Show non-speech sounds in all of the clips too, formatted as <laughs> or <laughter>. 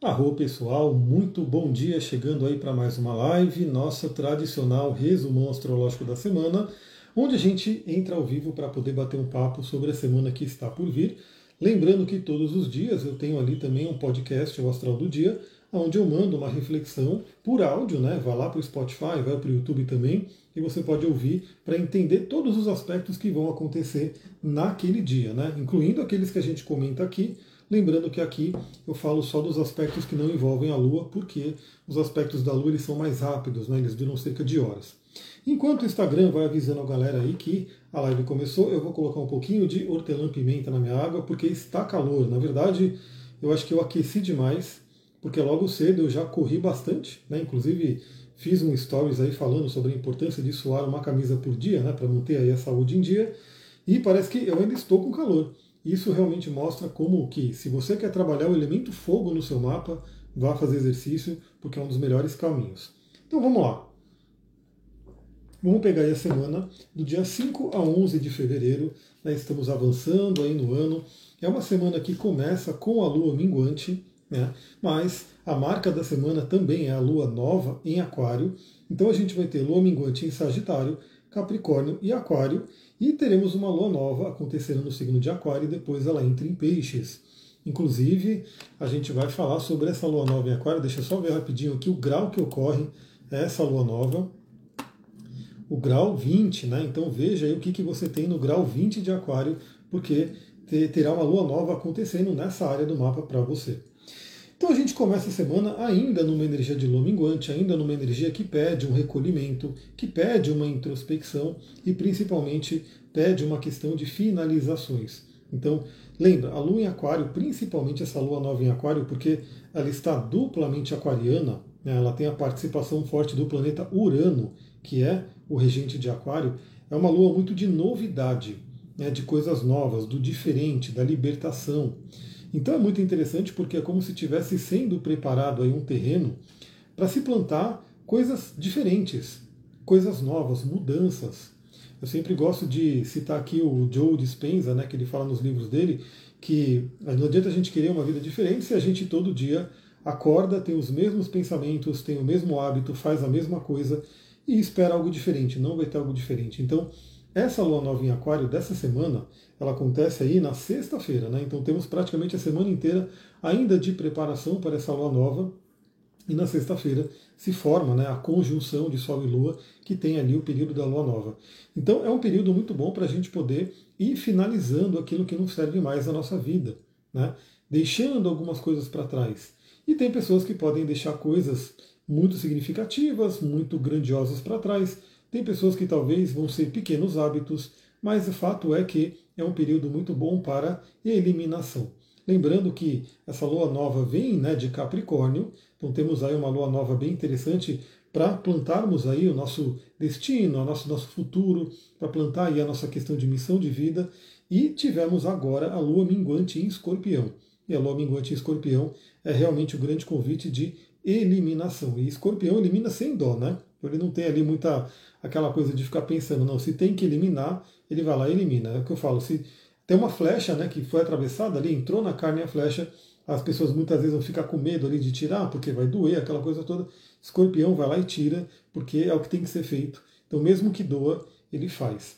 Arro pessoal, muito bom dia, chegando aí para mais uma live, nossa tradicional resumão astrológico da semana, onde a gente entra ao vivo para poder bater um papo sobre a semana que está por vir. Lembrando que todos os dias eu tenho ali também um podcast, o Astral do Dia, onde eu mando uma reflexão por áudio, né? Vai lá para o Spotify, vai para o YouTube também, e você pode ouvir para entender todos os aspectos que vão acontecer naquele dia, né? Incluindo aqueles que a gente comenta aqui, Lembrando que aqui eu falo só dos aspectos que não envolvem a Lua, porque os aspectos da Lua eles são mais rápidos, né? eles duram cerca de horas. Enquanto o Instagram vai avisando a galera aí que a live começou, eu vou colocar um pouquinho de hortelã-pimenta na minha água, porque está calor. Na verdade, eu acho que eu aqueci demais, porque logo cedo eu já corri bastante, né? inclusive fiz um stories aí falando sobre a importância de suar uma camisa por dia, né? para manter aí a saúde em dia, e parece que eu ainda estou com calor. Isso realmente mostra como que, se você quer trabalhar o elemento fogo no seu mapa, vá fazer exercício, porque é um dos melhores caminhos. Então vamos lá. Vamos pegar aí a semana do dia 5 a 11 de fevereiro. Né, estamos avançando aí no ano. É uma semana que começa com a lua minguante, né, mas a marca da semana também é a lua nova em Aquário. Então a gente vai ter lua minguante em Sagitário, Capricórnio e Aquário. E teremos uma lua nova acontecendo no signo de Aquário e depois ela entra em Peixes. Inclusive, a gente vai falar sobre essa lua nova em Aquário. Deixa eu só ver rapidinho aqui o grau que ocorre essa lua nova. O grau 20, né? Então veja aí o que, que você tem no grau 20 de Aquário, porque terá uma lua nova acontecendo nessa área do mapa para você. Então a gente começa a semana ainda numa energia de lua minguante, ainda numa energia que pede um recolhimento, que pede uma introspecção e principalmente pede uma questão de finalizações. Então, lembra, a lua em aquário, principalmente essa lua nova em aquário, porque ela está duplamente aquariana, né, ela tem a participação forte do planeta Urano, que é o regente de aquário, é uma lua muito de novidade, né, de coisas novas, do diferente, da libertação. Então é muito interessante porque é como se tivesse sendo preparado aí um terreno para se plantar coisas diferentes, coisas novas, mudanças. Eu sempre gosto de citar aqui o Joe Dispenza, né, que ele fala nos livros dele, que não adianta a gente querer uma vida diferente se a gente todo dia acorda, tem os mesmos pensamentos, tem o mesmo hábito, faz a mesma coisa e espera algo diferente, não vai ter algo diferente. Então, essa lua nova em Aquário dessa semana, ela acontece aí na sexta-feira, né? Então temos praticamente a semana inteira ainda de preparação para essa lua nova. E na sexta-feira se forma né, a conjunção de Sol e Lua, que tem ali o período da Lua Nova. Então é um período muito bom para a gente poder ir finalizando aquilo que não serve mais na nossa vida, né? deixando algumas coisas para trás. E tem pessoas que podem deixar coisas muito significativas, muito grandiosas para trás, tem pessoas que talvez vão ser pequenos hábitos, mas o fato é que é um período muito bom para eliminação. Lembrando que essa lua nova vem né, de Capricórnio, então temos aí uma lua nova bem interessante para plantarmos aí o nosso destino, o nosso, nosso futuro, para plantar aí a nossa questão de missão de vida. E tivemos agora a lua minguante em escorpião. E a lua minguante em escorpião é realmente o grande convite de eliminação. E escorpião elimina sem dó, né? Ele não tem ali muita aquela coisa de ficar pensando, não, se tem que eliminar, ele vai lá e elimina. É o que eu falo, se tem uma flecha né, que foi atravessada ali, entrou na carne a flecha, as pessoas muitas vezes vão ficar com medo ali de tirar, porque vai doer, aquela coisa toda. Escorpião vai lá e tira, porque é o que tem que ser feito. Então, mesmo que doa, ele faz.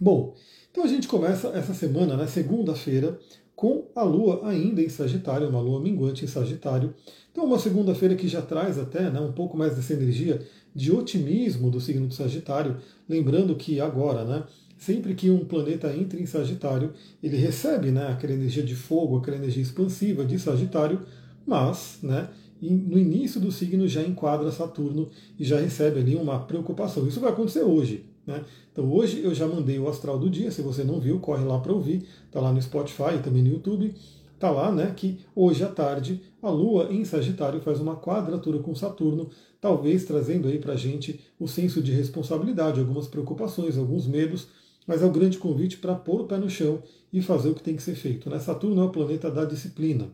Bom, então a gente começa essa semana, né, segunda-feira, com a Lua ainda em Sagitário, uma Lua minguante em Sagitário. Então, uma segunda-feira que já traz até né, um pouco mais dessa energia de otimismo do signo de Sagitário, lembrando que agora, né, sempre que um planeta entra em Sagitário, ele recebe né, aquela energia de fogo, aquela energia expansiva de Sagitário, mas né, no início do signo já enquadra Saturno e já recebe ali uma preocupação. Isso vai acontecer hoje. Né? Então hoje eu já mandei o astral do dia, se você não viu, corre lá para ouvir, está lá no Spotify e também no YouTube. Está lá né, que hoje à tarde a Lua em Sagitário faz uma quadratura com Saturno, talvez trazendo aí para a gente o senso de responsabilidade, algumas preocupações, alguns medos, mas é o grande convite para pôr o pé no chão e fazer o que tem que ser feito. Né? Saturno é o planeta da disciplina.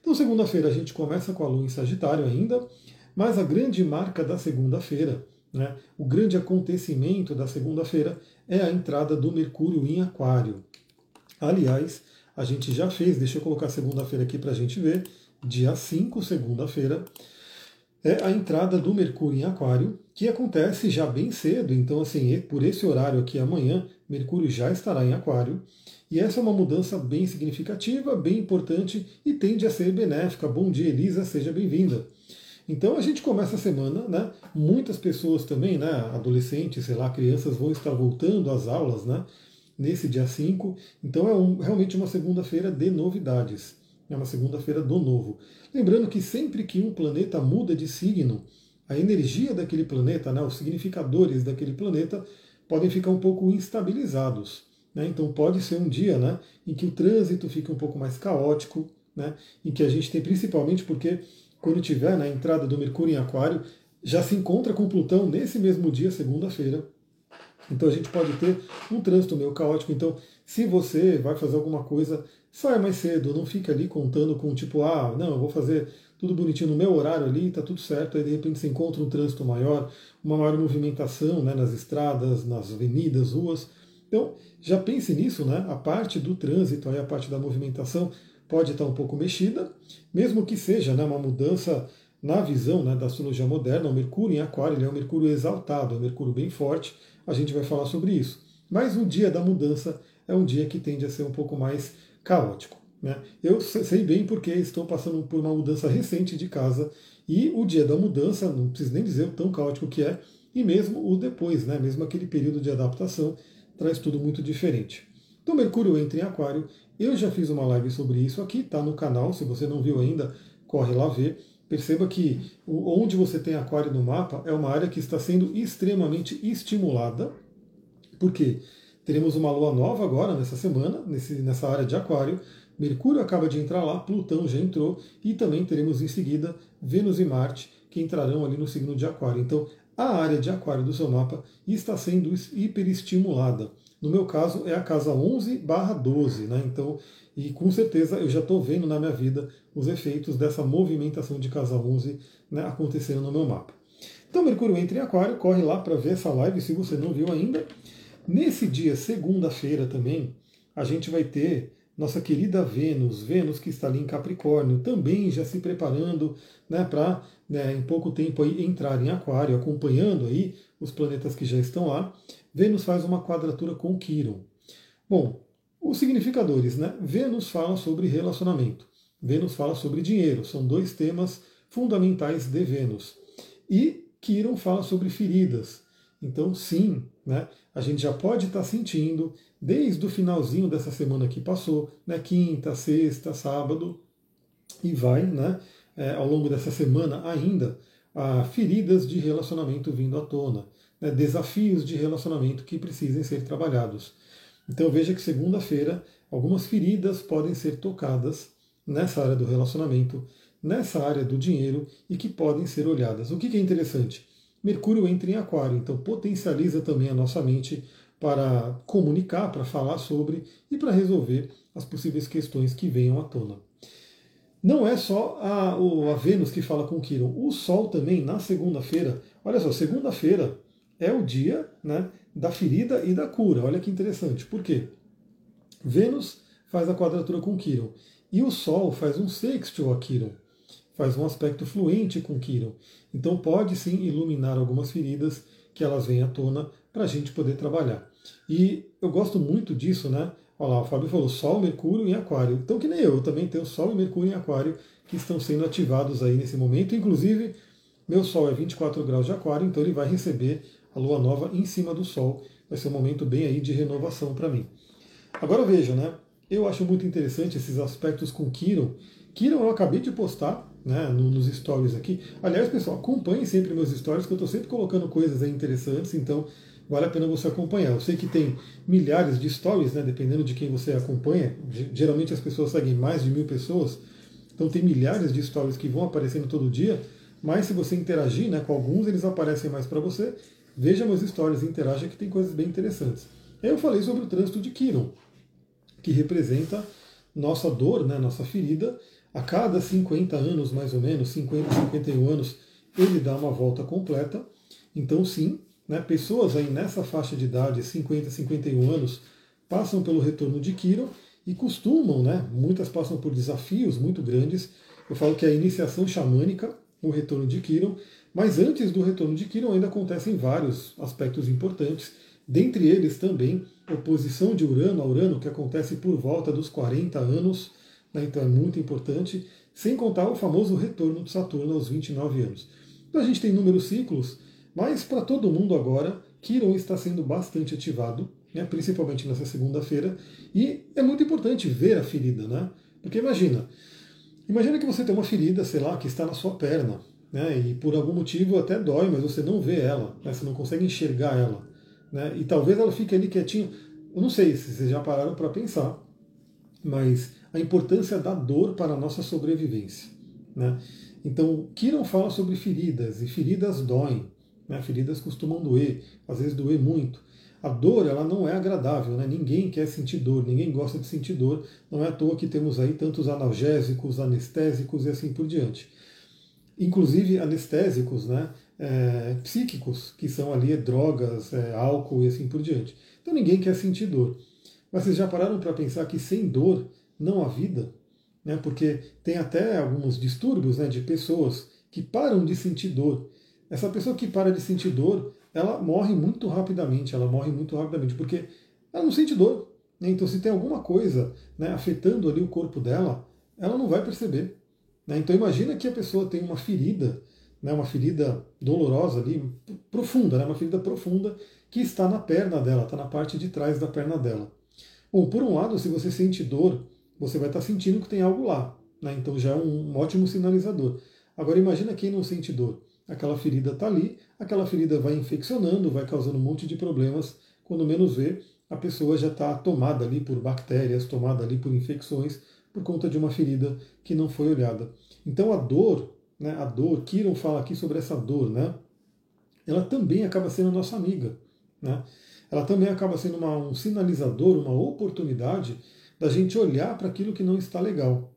Então, segunda-feira a gente começa com a Lua em Sagitário ainda, mas a grande marca da segunda-feira, né, o grande acontecimento da segunda-feira é a entrada do Mercúrio em Aquário. Aliás, a gente já fez, deixa eu colocar segunda-feira aqui para a gente ver, dia 5, segunda-feira, é a entrada do Mercúrio em Aquário, que acontece já bem cedo. Então, assim, por esse horário aqui amanhã, Mercúrio já estará em Aquário. E essa é uma mudança bem significativa, bem importante e tende a ser benéfica. Bom dia, Elisa, seja bem-vinda. Então a gente começa a semana, né? Muitas pessoas também, né? Adolescentes, sei lá, crianças vão estar voltando às aulas, né? Nesse dia 5. Então é um, realmente uma segunda-feira de novidades. É uma segunda-feira do novo. Lembrando que sempre que um planeta muda de signo, a energia daquele planeta, né, os significadores daquele planeta, podem ficar um pouco instabilizados. Né? Então pode ser um dia né, em que o trânsito fica um pouco mais caótico, né, em que a gente tem principalmente porque quando tiver na né, entrada do Mercúrio em Aquário, já se encontra com Plutão nesse mesmo dia, segunda-feira. Então a gente pode ter um trânsito meio caótico. Então, se você vai fazer alguma coisa saia mais cedo, não fica ali contando com tipo, ah, não, eu vou fazer tudo bonitinho no meu horário ali, tá tudo certo, aí de repente você encontra um trânsito maior, uma maior movimentação né, nas estradas, nas avenidas, ruas. Então, já pense nisso, né? A parte do trânsito, aí a parte da movimentação pode estar um pouco mexida, mesmo que seja né, uma mudança na visão né, da astrologia moderna, o Mercúrio em Aquário ele é um Mercúrio exaltado, é um Mercúrio bem forte, a gente vai falar sobre isso. Mas o dia da mudança é um dia que tende a ser um pouco mais caótico. Né? Eu sei bem porque estou passando por uma mudança recente de casa e o dia da mudança, não preciso nem dizer o tão caótico que é, e mesmo o depois, né? mesmo aquele período de adaptação, traz tudo muito diferente. Então, Mercúrio entra em Aquário. Eu já fiz uma live sobre isso aqui, está no canal. Se você não viu ainda, corre lá ver. Perceba que onde você tem Aquário no mapa é uma área que está sendo extremamente estimulada. Por quê? Teremos uma lua nova agora, nessa semana, nesse, nessa área de Aquário. Mercúrio acaba de entrar lá, Plutão já entrou, e também teremos em seguida Vênus e Marte, que entrarão ali no signo de Aquário. Então, a área de Aquário do seu mapa está sendo hiperestimulada. No meu caso, é a casa 11 barra 12, né? Então, e com certeza eu já estou vendo na minha vida os efeitos dessa movimentação de casa 11 né, acontecendo no meu mapa. Então, Mercúrio entra em Aquário, corre lá para ver essa live se você não viu ainda. Nesse dia, segunda-feira também, a gente vai ter nossa querida Vênus, Vênus que está ali em Capricórnio, também já se preparando né, para né, em pouco tempo aí entrar em Aquário, acompanhando aí os planetas que já estão lá. Vênus faz uma quadratura com Quiron. Bom, os significadores, né? Vênus fala sobre relacionamento, Vênus fala sobre dinheiro, são dois temas fundamentais de Vênus. E Quiron fala sobre feridas. Então, sim, né, a gente já pode estar sentindo, desde o finalzinho dessa semana que passou, né, quinta, sexta, sábado, e vai né, é, ao longo dessa semana ainda, a feridas de relacionamento vindo à tona, né, desafios de relacionamento que precisem ser trabalhados. Então veja que segunda-feira algumas feridas podem ser tocadas nessa área do relacionamento, nessa área do dinheiro e que podem ser olhadas. O que é interessante? Mercúrio entra em Aquário, então potencializa também a nossa mente para comunicar, para falar sobre e para resolver as possíveis questões que venham à tona. Não é só a, a Vênus que fala com Quiron, o Sol também na segunda-feira. Olha só, segunda-feira é o dia né, da ferida e da cura. Olha que interessante. Por quê? Vênus faz a quadratura com Quiron e o Sol faz um sextil a Quiron faz um aspecto fluente com Quiron. Então pode sim iluminar algumas feridas que elas vêm à tona para a gente poder trabalhar. E eu gosto muito disso, né? Olha lá, o Fábio falou Sol, Mercúrio em Aquário. Então que nem eu, eu também tenho Sol e Mercúrio em Aquário que estão sendo ativados aí nesse momento. Inclusive, meu Sol é 24 graus de Aquário, então ele vai receber a Lua Nova em cima do Sol. Vai ser um momento bem aí de renovação para mim. Agora veja, né? Eu acho muito interessante esses aspectos com Quiron. Quiron eu acabei de postar né, nos stories aqui. Aliás, pessoal, acompanhe sempre meus stories, que eu estou sempre colocando coisas interessantes, então vale a pena você acompanhar. Eu sei que tem milhares de stories, né, dependendo de quem você acompanha. Geralmente as pessoas seguem mais de mil pessoas, então tem milhares de stories que vão aparecendo todo dia. Mas se você interagir né, com alguns, eles aparecem mais para você. Veja meus stories e interaja que tem coisas bem interessantes. Eu falei sobre o trânsito de Kiron, que representa nossa dor, né, nossa ferida, a cada 50 anos, mais ou menos, 50, 51 anos, ele dá uma volta completa. Então, sim, né, pessoas aí nessa faixa de idade, 50, 51 anos, passam pelo retorno de Quirón e costumam, né, muitas passam por desafios muito grandes Eu falo que é a iniciação xamânica, o retorno de Quiron, mas antes do retorno de Quiron ainda acontecem vários aspectos importantes, dentre eles também oposição de Urano a Urano, que acontece por volta dos 40 anos, né, então é muito importante, sem contar o famoso retorno de Saturno aos 29 anos. Então a gente tem inúmeros ciclos, mas para todo mundo agora, Quiron está sendo bastante ativado, né, principalmente nessa segunda-feira, e é muito importante ver a ferida, né? Porque imagina, imagina que você tem uma ferida, sei lá, que está na sua perna, né? E por algum motivo até dói, mas você não vê ela, né, você não consegue enxergar ela, né? E talvez ela fique ali quietinha. Eu não sei se vocês já pararam para pensar, mas a importância da dor para a nossa sobrevivência, né? Então, Kiran fala sobre feridas, e feridas doem, né? feridas costumam doer, às vezes doer muito. A dor ela não é agradável, né? ninguém quer sentir dor, ninguém gosta de sentir dor, não é à toa que temos aí tantos analgésicos, anestésicos e assim por diante. Inclusive anestésicos né? É, psíquicos, que são ali drogas, é, álcool e assim por diante. Então ninguém quer sentir dor. Mas vocês já pararam para pensar que sem dor não há vida? Né? Porque tem até alguns distúrbios né, de pessoas que param de sentir dor. Essa pessoa que para de sentir dor, ela morre muito rapidamente, ela morre muito rapidamente, porque ela não sente dor. Né? Então, se tem alguma coisa né, afetando ali o corpo dela, ela não vai perceber. Né? Então, imagina que a pessoa tem uma ferida, né, uma ferida dolorosa ali, profunda, né, uma ferida profunda, que está na perna dela, está na parte de trás da perna dela. Bom, por um lado, se você sente dor, você vai estar sentindo que tem algo lá. Né? Então já é um, ótimo sinalizador. Agora imagina quem não sente dor. Aquela ferida está ali, aquela ferida vai infeccionando, vai causando um monte de problemas. Quando menos vê, a pessoa já está tomada ali por bactérias, tomada ali por infecções, por conta de uma ferida que não foi olhada. Então a dor, né, a dor, Kiron fala aqui sobre essa dor, né? Ela também acaba sendo nossa amiga, né? Ela também acaba sendo uma, um sinalizador, uma oportunidade da gente olhar para aquilo que não está legal.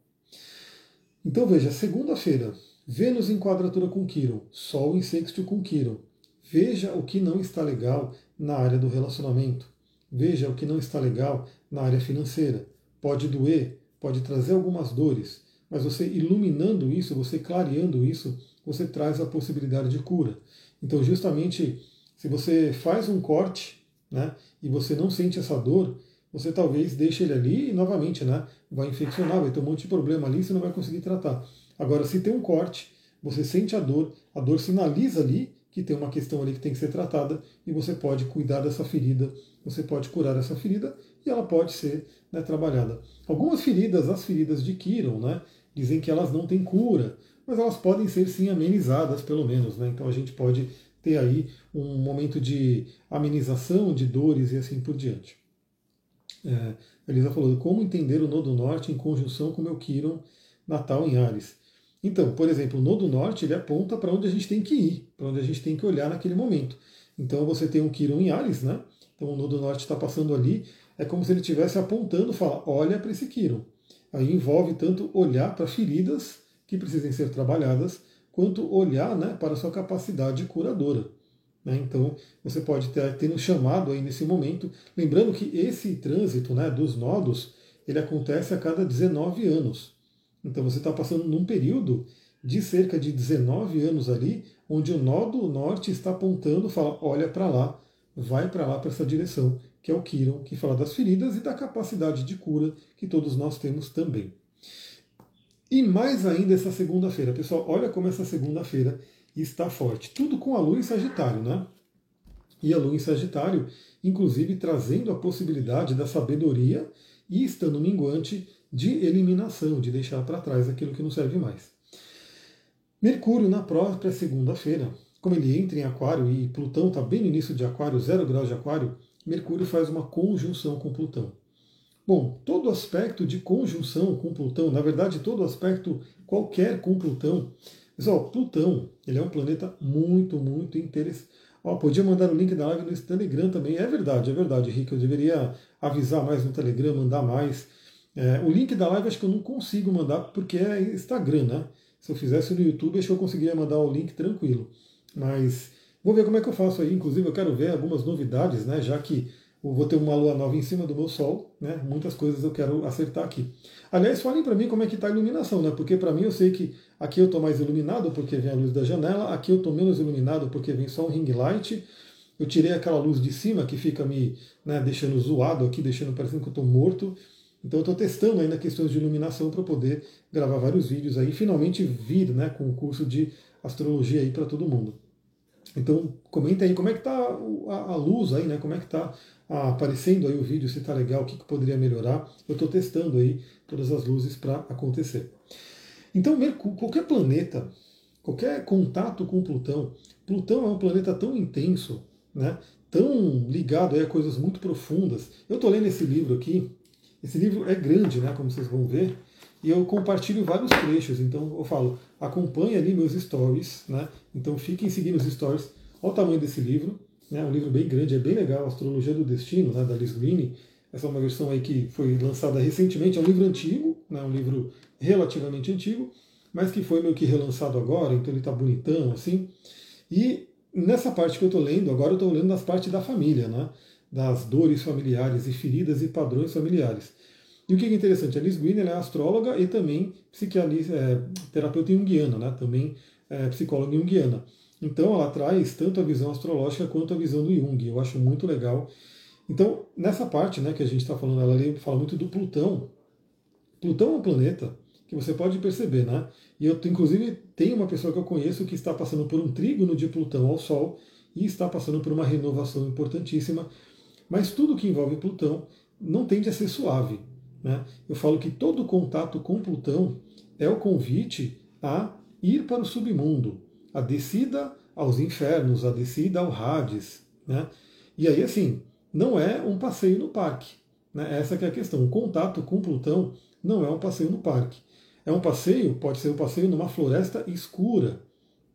Então veja, segunda-feira, Vênus em quadratura com Quiron, Sol em sexto com Quiron. Veja o que não está legal na área do relacionamento. Veja o que não está legal na área financeira. Pode doer, pode trazer algumas dores, mas você iluminando isso, você clareando isso, você traz a possibilidade de cura. Então, justamente, se você faz um corte né, e você não sente essa dor, você talvez deixe ele ali e novamente né, vai infeccionar, vai ter um monte de problema ali e você não vai conseguir tratar. Agora, se tem um corte, você sente a dor, a dor sinaliza ali que tem uma questão ali que tem que ser tratada e você pode cuidar dessa ferida, você pode curar essa ferida e ela pode ser né, trabalhada. Algumas feridas, as feridas de Kiron, né, dizem que elas não têm cura, mas elas podem ser sim amenizadas pelo menos. Né? Então a gente pode ter aí um momento de amenização de dores e assim por diante. É, Elisa falou, como entender o Nodo Norte em conjunção com o meu Quiron natal em Ares. Então, por exemplo, o Nodo Norte ele aponta para onde a gente tem que ir, para onde a gente tem que olhar naquele momento. Então você tem um Quiron em Ares, né? Então o Nodo Norte está passando ali, é como se ele estivesse apontando, fala, olha para esse Quiron. Aí envolve tanto olhar para feridas que precisem ser trabalhadas, quanto olhar né, para a sua capacidade curadora. Né? Então, você pode ter, ter um chamado aí nesse momento. Lembrando que esse trânsito né, dos nodos ele acontece a cada 19 anos. Então, você está passando num período de cerca de 19 anos ali, onde o nodo norte está apontando, fala, olha para lá, vai para lá, para essa direção, que é o Kiron, que fala das feridas e da capacidade de cura que todos nós temos também. E mais ainda essa segunda-feira, pessoal, olha como essa segunda-feira está forte. Tudo com a Lua em Sagitário, né? E a Lua em Sagitário, inclusive trazendo a possibilidade da sabedoria e estando minguante de eliminação, de deixar para trás aquilo que não serve mais. Mercúrio na própria segunda-feira, como ele entra em Aquário e Plutão está bem no início de Aquário, zero graus de Aquário, Mercúrio faz uma conjunção com Plutão. Bom, todo aspecto de conjunção com Plutão, na verdade, todo aspecto qualquer com Plutão, Pessoal, Plutão, ele é um planeta muito, muito interessante. Ó, podia mandar o link da live no Telegram também. É verdade, é verdade, Rick. Eu deveria avisar mais no Telegram, mandar mais. É, o link da live acho que eu não consigo mandar porque é Instagram, né? Se eu fizesse no YouTube, acho que eu conseguiria mandar o link tranquilo. Mas vou ver como é que eu faço aí. Inclusive, eu quero ver algumas novidades, né? Já que vou ter uma lua nova em cima do meu sol, né? Muitas coisas eu quero acertar aqui. Aliás, falem para mim como é que está a iluminação, né? Porque para mim eu sei que aqui eu estou mais iluminado porque vem a luz da janela, aqui eu estou menos iluminado porque vem só um ring light. Eu tirei aquela luz de cima que fica me né, deixando zoado aqui, deixando parecendo que eu estou morto. Então eu estou testando ainda questões de iluminação para poder gravar vários vídeos aí e finalmente vir né, com o curso de astrologia aí para todo mundo. Então comenta aí como é que está a, luz aí, né? Como é que está aparecendo aí o vídeo, se está legal, o que, que poderia melhorar. Eu estou testando aí todas as luzes para acontecer. Então qualquer planeta, qualquer contato com Plutão, Plutão é um planeta tão intenso, né? Tão ligado a coisas muito profundas. Eu estou lendo esse livro aqui. Esse livro é grande, né? Como vocês vão ver e eu compartilho vários trechos. Então eu falo, acompanhe ali meus stories, né? Então fiquem seguindo os stories. Olha o tamanho desse livro, né? Um livro bem grande, é bem legal, Astrologia do Destino, né? Da Liz Green. Essa é uma versão aí que foi lançada recentemente, é um livro antigo, né? Um livro relativamente antigo, mas que foi meio que relançado agora, então ele está bonitão assim. E nessa parte que eu estou lendo, agora eu estou lendo nas partes da família, né? Das dores familiares e feridas e padrões familiares. E o que é interessante, a Liz Green é astróloga e também psiquialista, é, terapeuta junguiana, né? também é, psicóloga junguiana. Então ela traz tanto a visão astrológica quanto a visão do Jung. Eu acho muito legal. Então, nessa parte né, que a gente está falando, ela fala muito do Plutão. Plutão é um planeta que você pode perceber, né? E eu, inclusive, tenho uma pessoa que eu conheço que está passando por um trígono de Plutão ao Sol e está passando por uma renovação importantíssima. Mas tudo que envolve Plutão não tende a ser suave. Né? Eu falo que todo contato com Plutão é o convite a ir para o submundo, a descida aos infernos, a descida ao Hades. Né? E aí, assim, não é um passeio no parque. Né? Essa é a questão. O contato com Plutão não é um passeio no parque. É um passeio, pode ser um passeio numa floresta escura.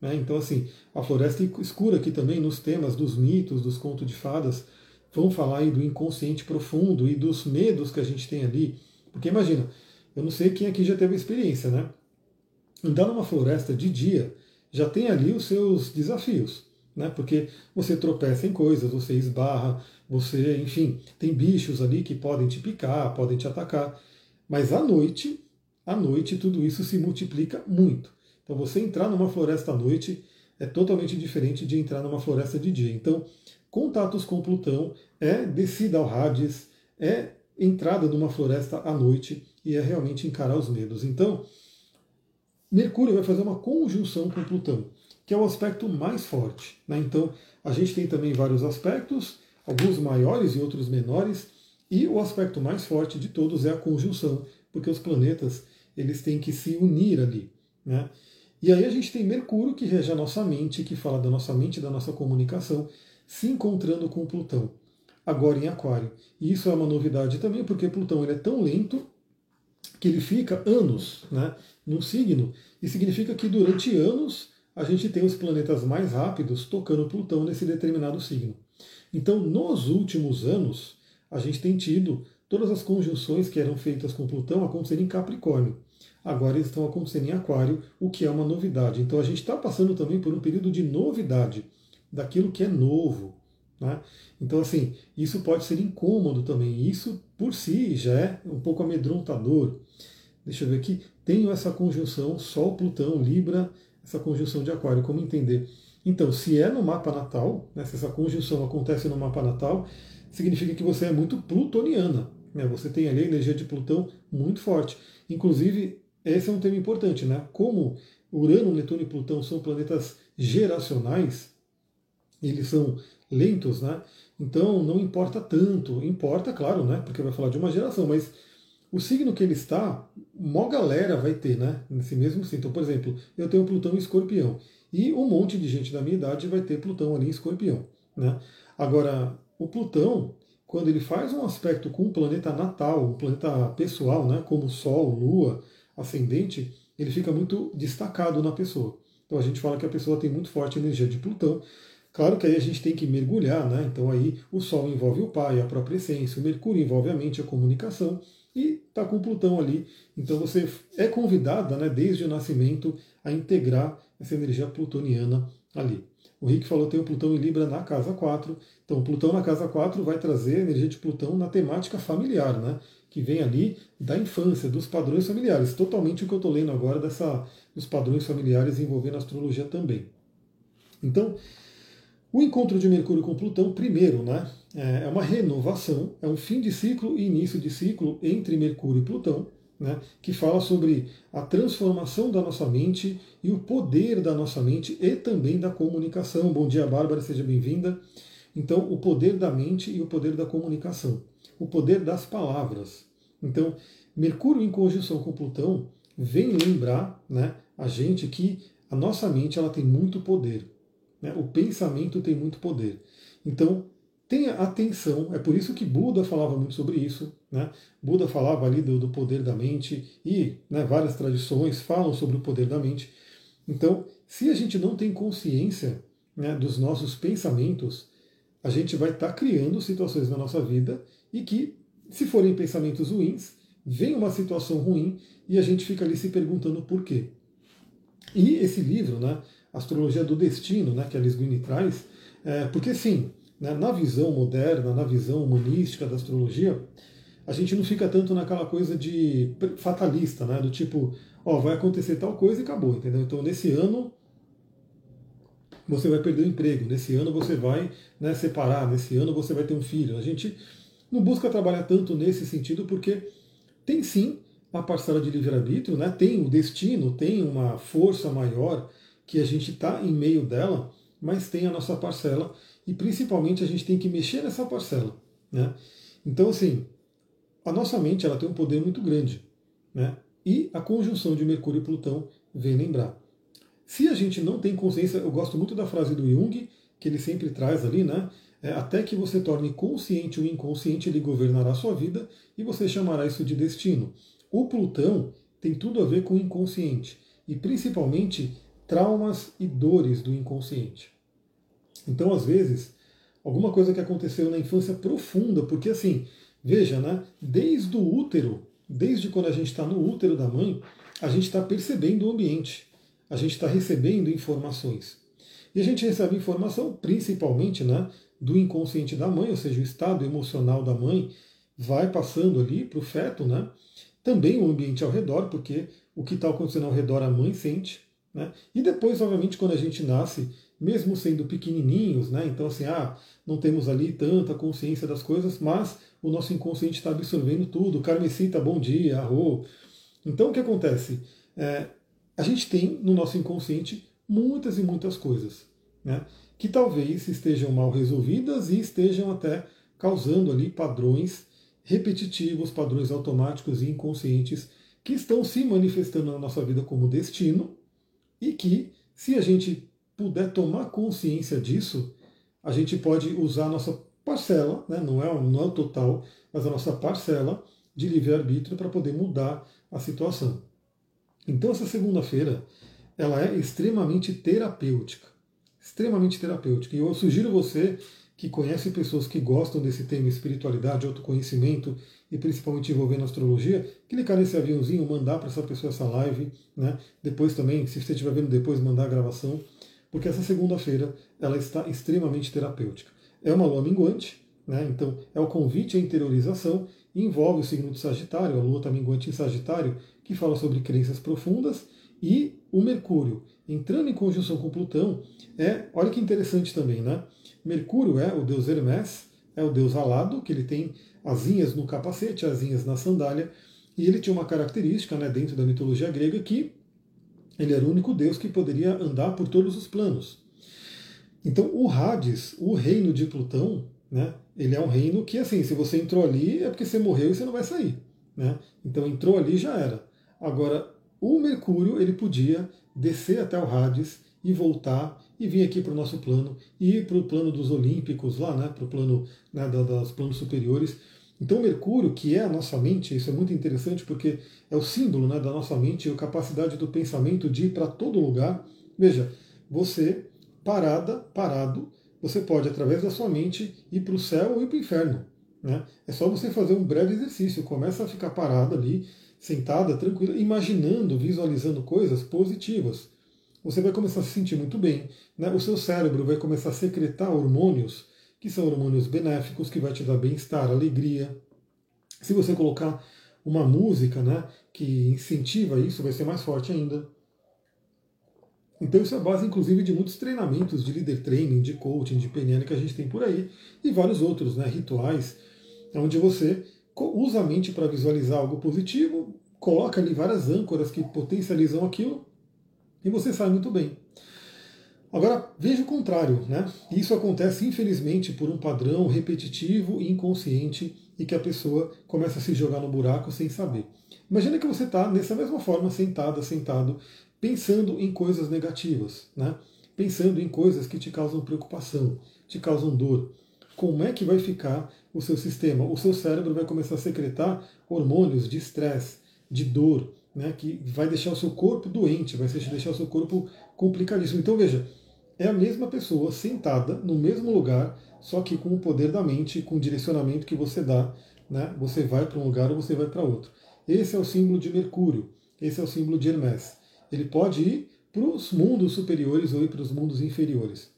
Né? Então, assim, a floresta escura aqui também, nos temas dos mitos, dos contos de fadas, vão falar aí do inconsciente profundo e dos medos que a gente tem ali. Porque imagina, eu não sei quem aqui já teve experiência, né? Andar numa floresta de dia já tem ali os seus desafios, né? Porque você tropeça em coisas, você esbarra, você, enfim, tem bichos ali que podem te picar, podem te atacar. Mas à noite, à noite tudo isso se multiplica muito. Então você entrar numa floresta à noite é totalmente diferente de entrar numa floresta de dia. Então, Contatos com Plutão é descida ao Hades, é entrada numa floresta à noite e é realmente encarar os medos. Então, Mercúrio vai fazer uma conjunção com Plutão, que é o aspecto mais forte. Né? Então, a gente tem também vários aspectos, alguns maiores e outros menores, e o aspecto mais forte de todos é a conjunção, porque os planetas eles têm que se unir ali. Né? E aí a gente tem Mercúrio, que rege a nossa mente, que fala da nossa mente, da nossa comunicação, se encontrando com Plutão, agora em Aquário. E isso é uma novidade também, porque Plutão ele é tão lento que ele fica anos né, no signo, e significa que durante anos a gente tem os planetas mais rápidos tocando Plutão nesse determinado signo. Então, nos últimos anos, a gente tem tido todas as conjunções que eram feitas com Plutão acontecendo em Capricórnio. Agora eles estão acontecendo em Aquário, o que é uma novidade. Então a gente está passando também por um período de novidade daquilo que é novo. Né? Então, assim, isso pode ser incômodo também. Isso por si já é um pouco amedrontador. Deixa eu ver aqui. Tenho essa conjunção Sol-Plutão, Libra, essa conjunção de Aquário. Como entender? Então, se é no mapa natal, né, se essa conjunção acontece no mapa natal, significa que você é muito plutoniana. Né? Você tem ali a energia de Plutão muito forte. Inclusive, esse é um tema importante, né? Como Urano, Netuno e Plutão são planetas geracionais, eles são lentos, né? Então não importa tanto, importa, claro, né? Porque vai falar de uma geração, mas o signo que ele está, uma galera vai ter, né? Nesse mesmo signo. Então, por exemplo, eu tenho Plutão em escorpião. E um monte de gente da minha idade vai ter Plutão ali em escorpião. Né? Agora, o Plutão, quando ele faz um aspecto com o planeta natal, um planeta pessoal, né? como Sol, Lua, ascendente, ele fica muito destacado na pessoa. Então a gente fala que a pessoa tem muito forte energia de Plutão. Claro que aí a gente tem que mergulhar, né? Então aí o Sol envolve o pai, a própria essência, o Mercúrio envolve a mente, a comunicação, e está com Plutão ali. Então você é convidada, né, desde o nascimento, a integrar essa energia plutoniana ali. O Rick falou que tem o Plutão em Libra na casa 4. Então, o Plutão na casa 4 vai trazer a energia de Plutão na temática familiar, né? Que vem ali da infância, dos padrões familiares. Totalmente o que eu estou lendo agora dessa, dos padrões familiares envolvendo a astrologia também. Então, o encontro de Mercúrio com Plutão, primeiro, né, é uma renovação, é um fim de ciclo e início de ciclo entre Mercúrio e Plutão, né, que fala sobre a transformação da nossa mente e o poder da nossa mente e também da comunicação. Bom dia, Bárbara, seja bem-vinda. Então, o poder da mente e o poder da comunicação, o poder das palavras. Então, Mercúrio em conjunção com Plutão vem lembrar né, a gente que a nossa mente ela tem muito poder. Né? O pensamento tem muito poder. Então, tenha atenção, é por isso que Buda falava muito sobre isso. Né? Buda falava ali do, do poder da mente e né, várias tradições falam sobre o poder da mente. Então, se a gente não tem consciência né, dos nossos pensamentos, a gente vai estar tá criando situações na nossa vida e que, se forem pensamentos ruins, vem uma situação ruim e a gente fica ali se perguntando por quê. E esse livro, né, Astrologia do Destino, né, que a Liz traz, é, porque sim, né, na visão moderna, na visão humanística da astrologia, a gente não fica tanto naquela coisa de fatalista, né, do tipo, ó, vai acontecer tal coisa e acabou, entendeu? Então nesse ano você vai perder o emprego, nesse ano você vai né, separar, nesse ano você vai ter um filho. A gente não busca trabalhar tanto nesse sentido porque tem sim a parcela de livre-arbítrio, né? tem o destino, tem uma força maior que a gente está em meio dela, mas tem a nossa parcela e principalmente a gente tem que mexer nessa parcela. Né? Então, assim, a nossa mente ela tem um poder muito grande. Né? E a conjunção de Mercúrio e Plutão vem lembrar. Se a gente não tem consciência, eu gosto muito da frase do Jung, que ele sempre traz ali, né? É, até que você torne consciente o inconsciente, ele governará a sua vida e você chamará isso de destino. O Plutão tem tudo a ver com o inconsciente e principalmente traumas e dores do inconsciente. Então, às vezes, alguma coisa que aconteceu na infância profunda, porque assim, veja, né? Desde o útero, desde quando a gente está no útero da mãe, a gente está percebendo o ambiente, a gente está recebendo informações. E a gente recebe informação principalmente né, do inconsciente da mãe, ou seja, o estado emocional da mãe vai passando ali para o feto, né? Também o ambiente ao redor, porque o que está acontecendo ao redor a mãe sente. Né? E depois, obviamente, quando a gente nasce, mesmo sendo pequenininhos, né? então assim, ah, não temos ali tanta consciência das coisas, mas o nosso inconsciente está absorvendo tudo. Carmesita, bom dia, arro. Então o que acontece? É, a gente tem no nosso inconsciente muitas e muitas coisas né? que talvez estejam mal resolvidas e estejam até causando ali padrões repetitivos, padrões automáticos e inconscientes que estão se manifestando na nossa vida como destino e que, se a gente puder tomar consciência disso, a gente pode usar a nossa parcela, né, não, é, não é o total, mas a nossa parcela de livre-arbítrio para poder mudar a situação. Então essa segunda-feira ela é extremamente terapêutica, extremamente terapêutica. E eu sugiro você que conhece pessoas que gostam desse tema espiritualidade, autoconhecimento e principalmente envolvendo astrologia, clicar nesse aviãozinho, mandar para essa pessoa essa live, né? Depois também, se você estiver vendo depois, mandar a gravação, porque essa segunda-feira ela está extremamente terapêutica. É uma lua minguante, né? Então é o convite à interiorização, envolve o signo de Sagitário, a lua está minguante em Sagitário, que fala sobre crenças profundas, e o Mercúrio entrando em conjunção com Plutão é, olha que interessante também, né? Mercúrio é o deus Hermes, é o deus alado, que ele tem asinhas no capacete, asinhas na sandália, e ele tinha uma característica né, dentro da mitologia grega que ele era o único deus que poderia andar por todos os planos. Então o Hades, o reino de Plutão, né, ele é um reino que, assim, se você entrou ali é porque você morreu e você não vai sair. Né? Então entrou ali já era. Agora, o Mercúrio, ele podia descer até o Hades e voltar e vir aqui para o nosso plano e para o plano dos Olímpicos lá, né, para o plano né, dos planos superiores. Então Mercúrio, que é a nossa mente, isso é muito interessante porque é o símbolo né, da nossa mente, a capacidade do pensamento de ir para todo lugar. Veja, você parada, parado, você pode através da sua mente ir para o céu ou ir para o inferno. Né? É só você fazer um breve exercício, começa a ficar parado ali, sentada, tranquila, imaginando, visualizando coisas positivas. Você vai começar a se sentir muito bem. Né? O seu cérebro vai começar a secretar hormônios, que são hormônios benéficos, que vai te dar bem-estar, alegria. Se você colocar uma música né, que incentiva isso, vai ser mais forte ainda. Então isso é base, inclusive, de muitos treinamentos de leader training, de coaching, de PNL que a gente tem por aí, e vários outros né, rituais, onde você usa a mente para visualizar algo positivo, coloca ali várias âncoras que potencializam aquilo, e você sai muito bem. Agora, veja o contrário, né? Isso acontece, infelizmente, por um padrão repetitivo e inconsciente e que a pessoa começa a se jogar no buraco sem saber. Imagina que você está nessa mesma forma, sentada, sentado, pensando em coisas negativas, né? pensando em coisas que te causam preocupação, te causam dor. Como é que vai ficar o seu sistema? O seu cérebro vai começar a secretar hormônios de estresse, de dor, né? que vai deixar o seu corpo doente, vai deixar o seu corpo complicadíssimo. Então veja, é a mesma pessoa sentada no mesmo lugar, só que com o poder da mente, com o direcionamento que você dá, né? Você vai para um lugar ou você vai para outro. Esse é o símbolo de Mercúrio, esse é o símbolo de Hermes. Ele pode ir para os mundos superiores ou ir para os mundos inferiores.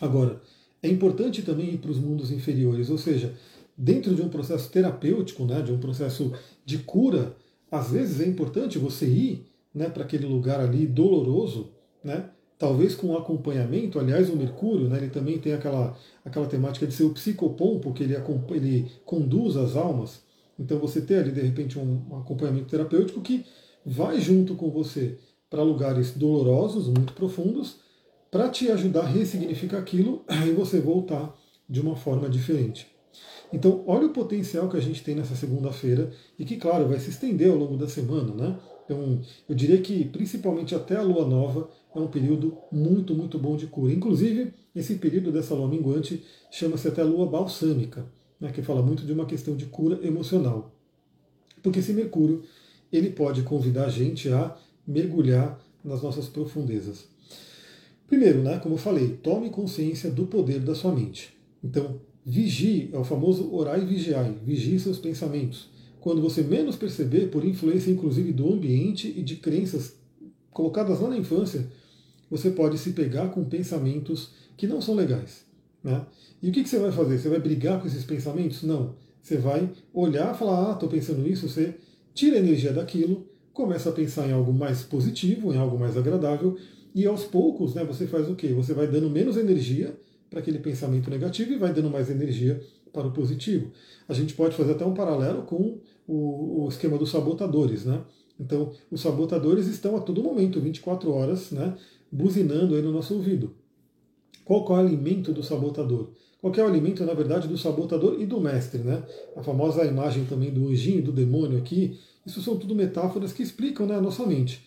Agora, é importante também ir para os mundos inferiores, ou seja, dentro de um processo terapêutico, né, de um processo de cura, às vezes é importante você ir né, para aquele lugar ali doloroso, né, talvez com um acompanhamento, aliás, o Mercúrio, né, ele também tem aquela, aquela temática de ser o psicopompo, que ele, ele conduz as almas. Então você ter ali, de repente, um, acompanhamento terapêutico que vai junto com você para lugares dolorosos, muito profundos, para te ajudar a ressignificar aquilo <clears throat> e você voltar de uma forma diferente. Então, olha o potencial que a gente tem nessa segunda-feira e que, claro, vai se estender ao longo da semana, né? Então, eu diria que principalmente até a lua nova é um período muito, muito bom de cura. Inclusive, esse período dessa lua minguante chama-se até lua balsâmica, né, que fala muito de uma questão de cura emocional. Porque esse Mercúrio ele pode convidar a gente a mergulhar nas nossas profundezas. Primeiro, né, como eu falei, tome consciência do poder da sua mente. Então, vigie, é o famoso orai vigiai, vigie seus pensamentos quando você menos perceber, por influência inclusive do ambiente e de crenças colocadas lá na infância, você pode se pegar com pensamentos que não são legais. Né? E o que, que você vai fazer? Você vai brigar com esses pensamentos? Não. Você vai olhar e falar, ah, estou pensando isso, você tira a energia daquilo, começa a pensar em algo mais positivo, em algo mais agradável, e aos poucos né, você faz o quê? Você vai dando menos energia para aquele pensamento negativo e vai dando mais energia para o positivo. A gente pode fazer até um paralelo com o, o esquema dos sabotadores, né? Então, os sabotadores estão a todo momento, 24 horas, né, buzinando aí no nosso ouvido. Qual é o alimento do sabotador? Qual é o alimento, na verdade, do sabotador e do mestre, né? A famosa imagem também do anjinho, do demônio aqui, isso são tudo metáforas que explicam né, a nossa mente.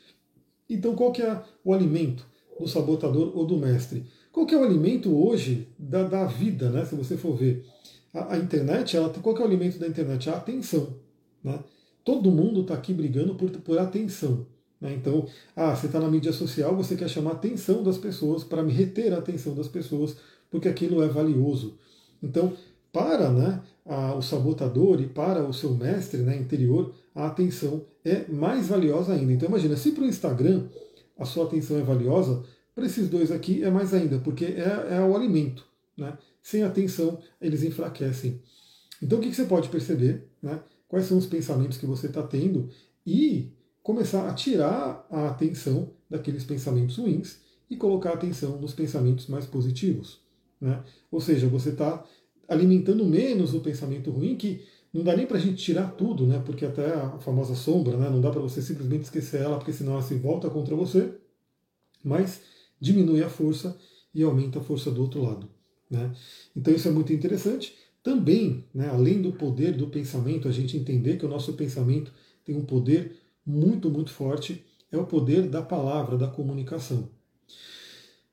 Então, qual que é o alimento do sabotador ou do mestre? Qual que é o alimento hoje da, da vida, né? Se você for ver. A, a internet, ela, qual que é o alimento da internet? A atenção. Né? Todo mundo está aqui brigando por, por atenção. Né? Então, ah, você está na mídia social, você quer chamar a atenção das pessoas para reter a atenção das pessoas, porque aquilo é valioso. Então, para né, a, o sabotador e para o seu mestre né, interior, a atenção é mais valiosa ainda. Então, imagina, se para o Instagram a sua atenção é valiosa, para esses dois aqui é mais ainda, porque é, é o alimento. Né? Sem atenção, eles enfraquecem. Então, o que, que você pode perceber? Né? quais são os pensamentos que você está tendo e começar a tirar a atenção daqueles pensamentos ruins e colocar a atenção nos pensamentos mais positivos. Né? Ou seja, você está alimentando menos o pensamento ruim, que não dá nem para a gente tirar tudo, né? porque até a famosa sombra, né? não dá para você simplesmente esquecer ela, porque senão ela se volta contra você, mas diminui a força e aumenta a força do outro lado. Né? Então isso é muito interessante. Também, né, além do poder do pensamento, a gente entender que o nosso pensamento tem um poder muito, muito forte, é o poder da palavra, da comunicação.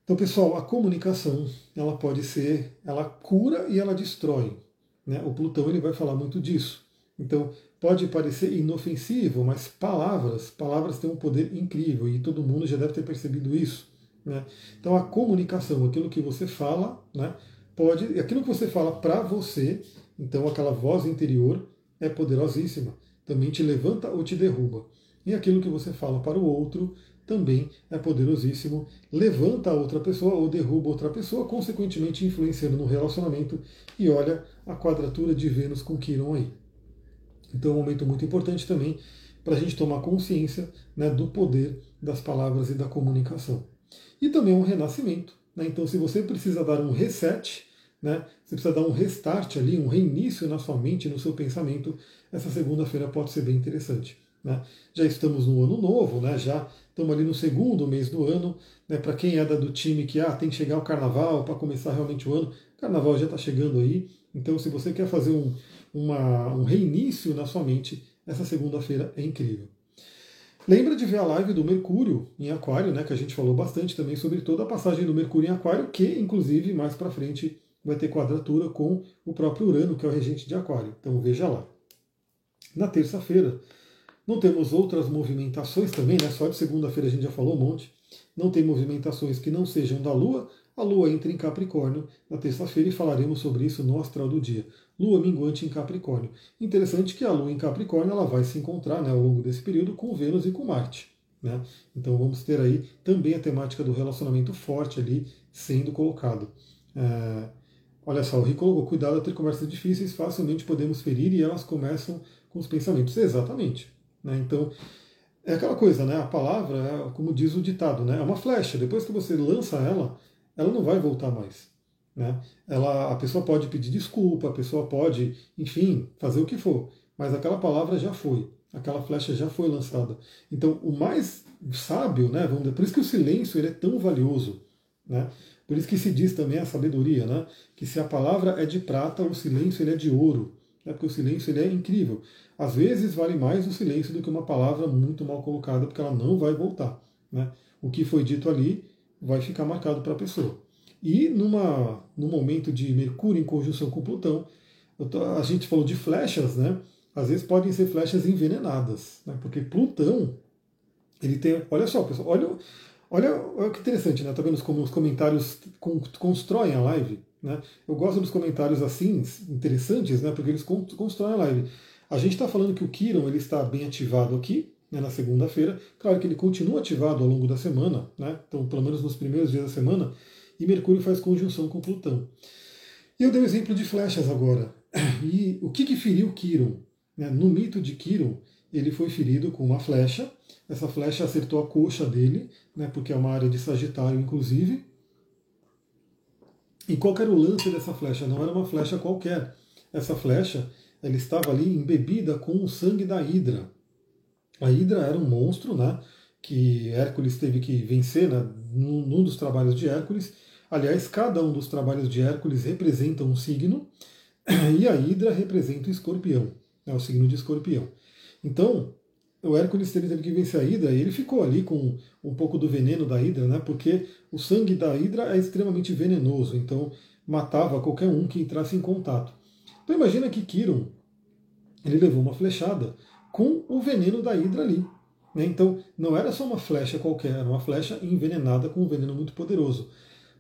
Então, pessoal, a comunicação, ela pode ser, ela cura e ela destrói. Né? O Plutão ele vai falar muito disso. Então, pode parecer inofensivo, mas palavras, palavras têm um poder incrível e todo mundo já deve ter percebido isso. Né? Então, a comunicação, aquilo que você fala, né, pode, aquilo que você fala para você, Então aquela voz interior é poderosíssima. Também te levanta ou te derruba. E aquilo que você fala para o outro também é poderosíssimo. Levanta a outra pessoa ou derruba outra pessoa, consequentemente influenciando no relacionamento. E olha a quadratura de Vênus com Quiron aí. Então um momento muito importante também para a gente tomar consciência né, do poder das palavras e da comunicação. E também um renascimento. Né? Então, se você precisa dar um reset, né, você precisa dar um restart ali, um reinício na sua mente, no seu pensamento, essa segunda-feira pode ser bem interessante. Né? Já estamos no ano novo, né? já estamos ali no segundo mês do ano. Né? Para quem é da, do time que ah, tem que chegar o carnaval para começar realmente o ano, o carnaval já está chegando aí. Então, se você quer fazer um, uma, um reinício na sua mente, essa segunda-feira é incrível. Lembra de ver a live do Mercúrio em Aquário, né, que a gente falou bastante também sobre toda a passagem do Mercúrio em Aquário, que inclusive mais para frente vai ter quadratura com o próprio Urano, que é o regente de Aquário. Então veja lá. Na terça-feira, não temos outras movimentações também, né? Só de segunda-feira a gente já falou um monte. Não tem movimentações que não sejam da Lua. A Lua entra em Capricórnio na terça-feira e falaremos sobre isso no astral do dia. Lua minguante em Capricórnio. Interessante que a Lua em Capricórnio ela vai se encontrar né, ao longo desse período com Vênus e com Marte. Né? Então vamos ter aí também a temática do relacionamento forte ali sendo colocado. É, olha só, o Rico colocou, cuidado a ter conversas difíceis, facilmente podemos ferir e elas começam com os pensamentos. Exatamente. Né? Então, é aquela coisa, né? A palavra, é, como diz o ditado, né? é uma flecha. Depois que você lança ela, ela não vai voltar mais. Né? Ela, a pessoa pode pedir desculpa, a pessoa pode, enfim, fazer o que for, mas aquela palavra já foi, aquela flecha já foi lançada. Então, o mais sábio, né, vamos dizer, por isso que o silêncio ele é tão valioso, né? Por isso que se diz também a sabedoria, né? Que se a palavra é de prata, o silêncio ele é de ouro, né? Porque o silêncio ele é incrível. Às vezes vale mais o silêncio do que uma palavra muito mal colocada, porque ela não vai voltar, né? O que foi dito ali vai ficar marcado para a pessoa. E numa, no momento de Mercúrio em conjunção com Plutão, tô, a gente falou de flechas, né? Às vezes podem ser flechas envenenadas, né? Porque Plutão, ele tem. Olha só, pessoal, olha, olha, olha que interessante, né? Tá vendo como os comentários constroem a live? Né? Eu gosto dos comentários assim, interessantes, né? Porque eles constroem a live. A gente está falando que o Kiron ele está bem ativado aqui, né, na segunda-feira. Claro que ele continua ativado ao longo da semana, né? Então, pelo menos nos primeiros dias da semana, e Mercúrio faz conjunção com Plutão. Eu dei o exemplo de flechas agora. E o que, que feriu Quiron? Né, no mito de Quiron, ele foi ferido com uma flecha. Essa flecha acertou a coxa dele, né, porque é uma área de Sagitário, inclusive. E qual era o lance dessa flecha? Não era uma flecha qualquer. Essa flecha ela estava ali embebida com o sangue da Hidra. A Hidra era um monstro, né? Que Hércules teve que vencer né, num, num dos trabalhos de Hércules. Aliás, cada um dos trabalhos de Hércules representa um signo, <clears throat> e a Hidra representa o escorpião, é o signo de escorpião. Então, o Hércules teve, teve que vencer a Hidra e ele ficou ali com um pouco do veneno da Hidra, né? Porque o sangue da Hidra é extremamente venenoso, então matava qualquer um que entrasse em contato. Então imagina que Kiron ele levou uma flechada com o veneno da Hidra ali. Né? Então, não era só uma flecha qualquer, era uma flecha envenenada com um veneno muito poderoso.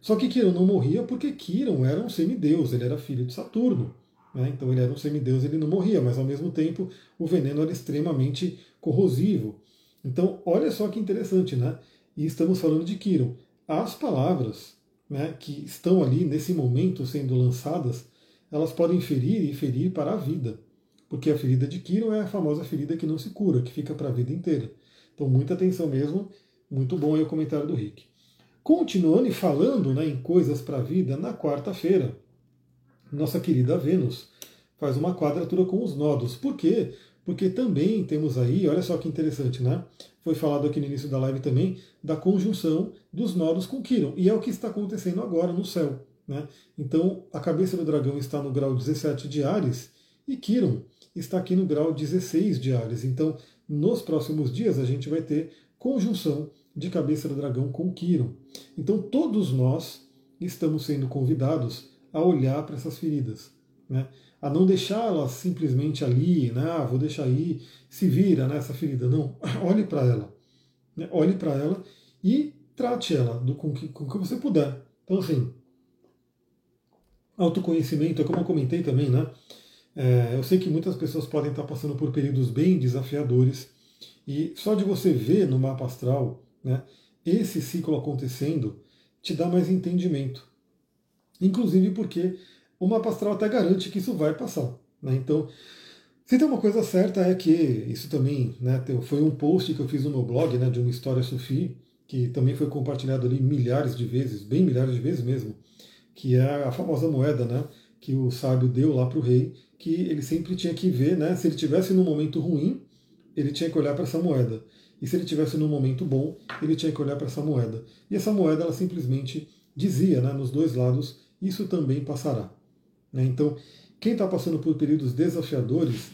Só que Quirón não morria porque Quirón era um semideus, ele era filho de Saturno. Né? Então, ele era um semideus, ele não morria, mas ao mesmo tempo o veneno era extremamente corrosivo. Então, olha só que interessante, né? E estamos falando de Quirón. As palavras né, que estão ali nesse momento sendo lançadas, elas podem ferir e ferir para a vida. Porque a ferida de Quirón é a famosa ferida que não se cura, que fica para a vida inteira. Então, muita atenção mesmo. Muito bom aí o comentário do Rick. Continuando e falando né, em coisas para a vida, na quarta-feira, nossa querida Vênus faz uma quadratura com os nodos. Por quê? Porque também temos aí, olha só que interessante, né? Foi falado aqui no início da live também da conjunção dos nodos com Quiron. E é o que está acontecendo agora no céu. Né? Então, a cabeça do dragão está no grau 17 de Ares e Quiron está aqui no grau 16 de Ares. Então, nos próximos dias a gente vai ter conjunção de cabeça do dragão com Quiron. Então todos nós estamos sendo convidados a olhar para essas feridas, né? a não deixá-las simplesmente ali, né? ah, vou deixar aí, se vira nessa ferida. Não, <laughs> olhe para ela. Né? Olhe para ela e trate ela do, com, que, com o que você puder. Então, assim, autoconhecimento, é como eu comentei também, né? É, eu sei que muitas pessoas podem estar passando por períodos bem desafiadores e só de você ver no mapa astral né, esse ciclo acontecendo te dá mais entendimento. Inclusive porque o mapa astral até garante que isso vai passar. Né? Então, se tem uma coisa certa é que isso também né, foi um post que eu fiz no meu blog né, de uma história sufi, que também foi compartilhado ali milhares de vezes, bem milhares de vezes mesmo, que é a famosa moeda né, que o sábio deu lá para o rei, que ele sempre tinha que ver, né, se ele tivesse num momento ruim, ele tinha que olhar para essa moeda. E se ele tivesse num momento bom, ele tinha que olhar para essa moeda. E essa moeda, ela simplesmente dizia, né, nos dois lados, isso também passará. Né? Então, quem está passando por períodos desafiadores,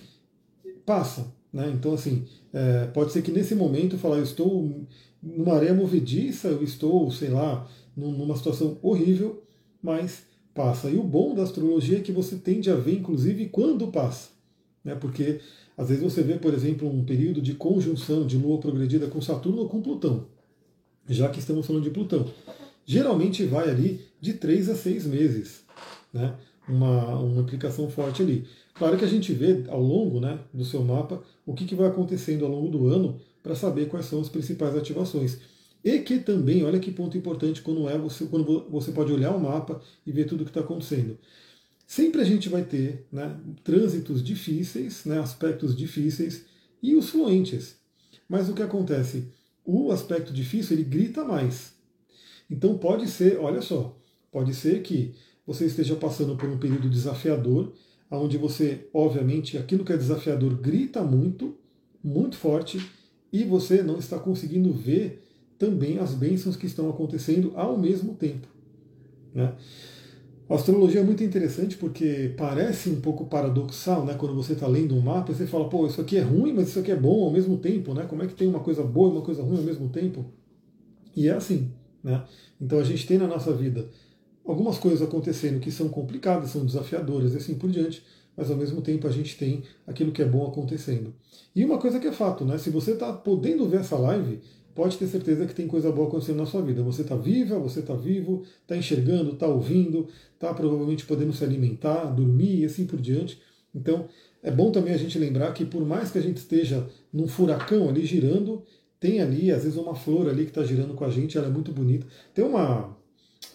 passa. Né? Então, assim, é, pode ser que nesse momento falar, eu estou numa areia movediça, eu estou, sei lá, numa situação horrível, mas passa. E o bom da astrologia é que você tende a ver, inclusive, quando passa. Né? Porque às vezes você vê, por exemplo, um período de conjunção de Lua progredida com Saturno ou com Plutão, já que estamos falando de Plutão. Geralmente vai ali de três a seis meses, né? uma, uma implicação forte ali. Claro que a gente vê ao longo né, do seu mapa o que, que vai acontecendo ao longo do ano para saber quais são as principais ativações. E que também, olha que ponto importante quando é você, quando você pode olhar o mapa e ver tudo o que está acontecendo. Sempre a gente vai ter né, trânsitos difíceis, né, aspectos difíceis e os fluentes. Mas o que acontece? O aspecto difícil ele grita mais. Então pode ser, olha só, pode ser que você esteja passando por um período desafiador, onde você, obviamente, aquilo que é desafiador grita muito, muito forte, e você não está conseguindo ver também as bênçãos que estão acontecendo ao mesmo tempo. Né? A astrologia é muito interessante porque parece um pouco paradoxal, né? Quando você está lendo um mapa, você fala, pô, isso aqui é ruim, mas isso aqui é bom ao mesmo tempo, né? Como é que tem uma coisa boa e uma coisa ruim ao mesmo tempo? E é assim, né? Então a gente tem na nossa vida algumas coisas acontecendo que são complicadas, são desafiadoras e assim por diante, mas ao mesmo tempo a gente tem aquilo que é bom acontecendo. E uma coisa que é fato, né? Se você está podendo ver essa live, pode ter certeza que tem coisa boa acontecendo na sua vida. Você está viva, você está vivo, está enxergando, está ouvindo, está provavelmente podendo se alimentar, dormir e assim por diante. Então, é bom também a gente lembrar que por mais que a gente esteja num furacão ali girando, tem ali, às vezes, uma flor ali que está girando com a gente, ela é muito bonita. Tem uma.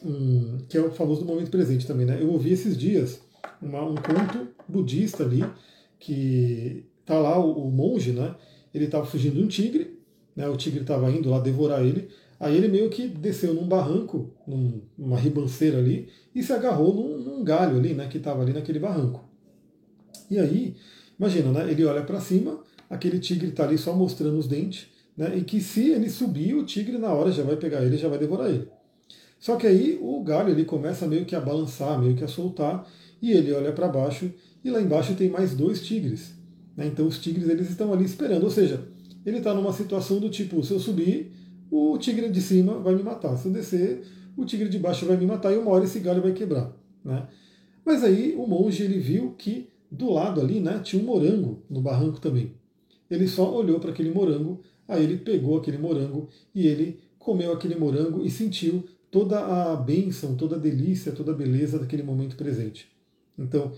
Um, que é o famoso momento presente também, né? Eu ouvi esses dias uma, um conto budista ali, que tá lá o, o monge, né? Ele estava fugindo de um tigre, né, o tigre estava indo lá devorar ele. Aí ele meio que desceu num barranco, num, numa ribanceira ali, e se agarrou num, num galho ali, né, que estava ali naquele barranco. E aí, imagina, né, ele olha para cima, aquele tigre está ali só mostrando os dentes, né, e que se ele subir, o tigre na hora já vai pegar ele, já vai devorar ele. Só que aí o galho ele começa meio que a balançar, meio que a soltar, e ele olha para baixo, e lá embaixo tem mais dois tigres. Né, então os tigres eles estão ali esperando, ou seja, ele está numa situação do tipo, se eu subir, o tigre de cima vai me matar. Se eu descer, o tigre de baixo vai me matar e uma hora esse galho vai quebrar. Né? Mas aí o monge ele viu que do lado ali né, tinha um morango no barranco também. Ele só olhou para aquele morango, aí ele pegou aquele morango e ele comeu aquele morango e sentiu toda a bênção, toda a delícia, toda a beleza daquele momento presente. Então,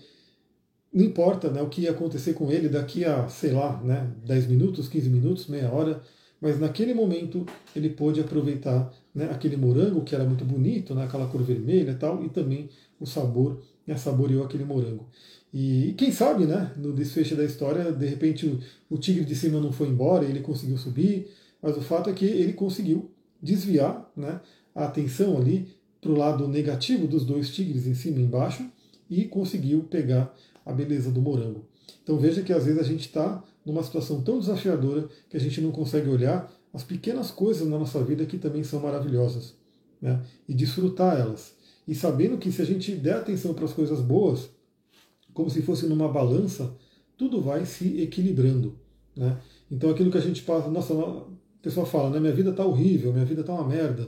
não importa né, o que ia acontecer com ele daqui a, sei lá, né, 10 minutos, 15 minutos, meia hora, mas naquele momento ele pôde aproveitar né, aquele morango que era muito bonito, né, aquela cor vermelha e tal, e também o sabor, né, saboreou aquele morango. E quem sabe, né, no desfecho da história, de repente o, o tigre de cima não foi embora, ele conseguiu subir, mas o fato é que ele conseguiu desviar né, a atenção ali para o lado negativo dos dois tigres em cima e embaixo e conseguiu pegar a beleza do morango. Então veja que às vezes a gente está numa situação tão desafiadora que a gente não consegue olhar as pequenas coisas na nossa vida que também são maravilhosas né? e desfrutar elas. E sabendo que se a gente der atenção para as coisas boas, como se fosse numa balança, tudo vai se equilibrando. Né? Então aquilo que a gente passa, nossa, a pessoa fala, né, minha vida está horrível, minha vida está uma merda.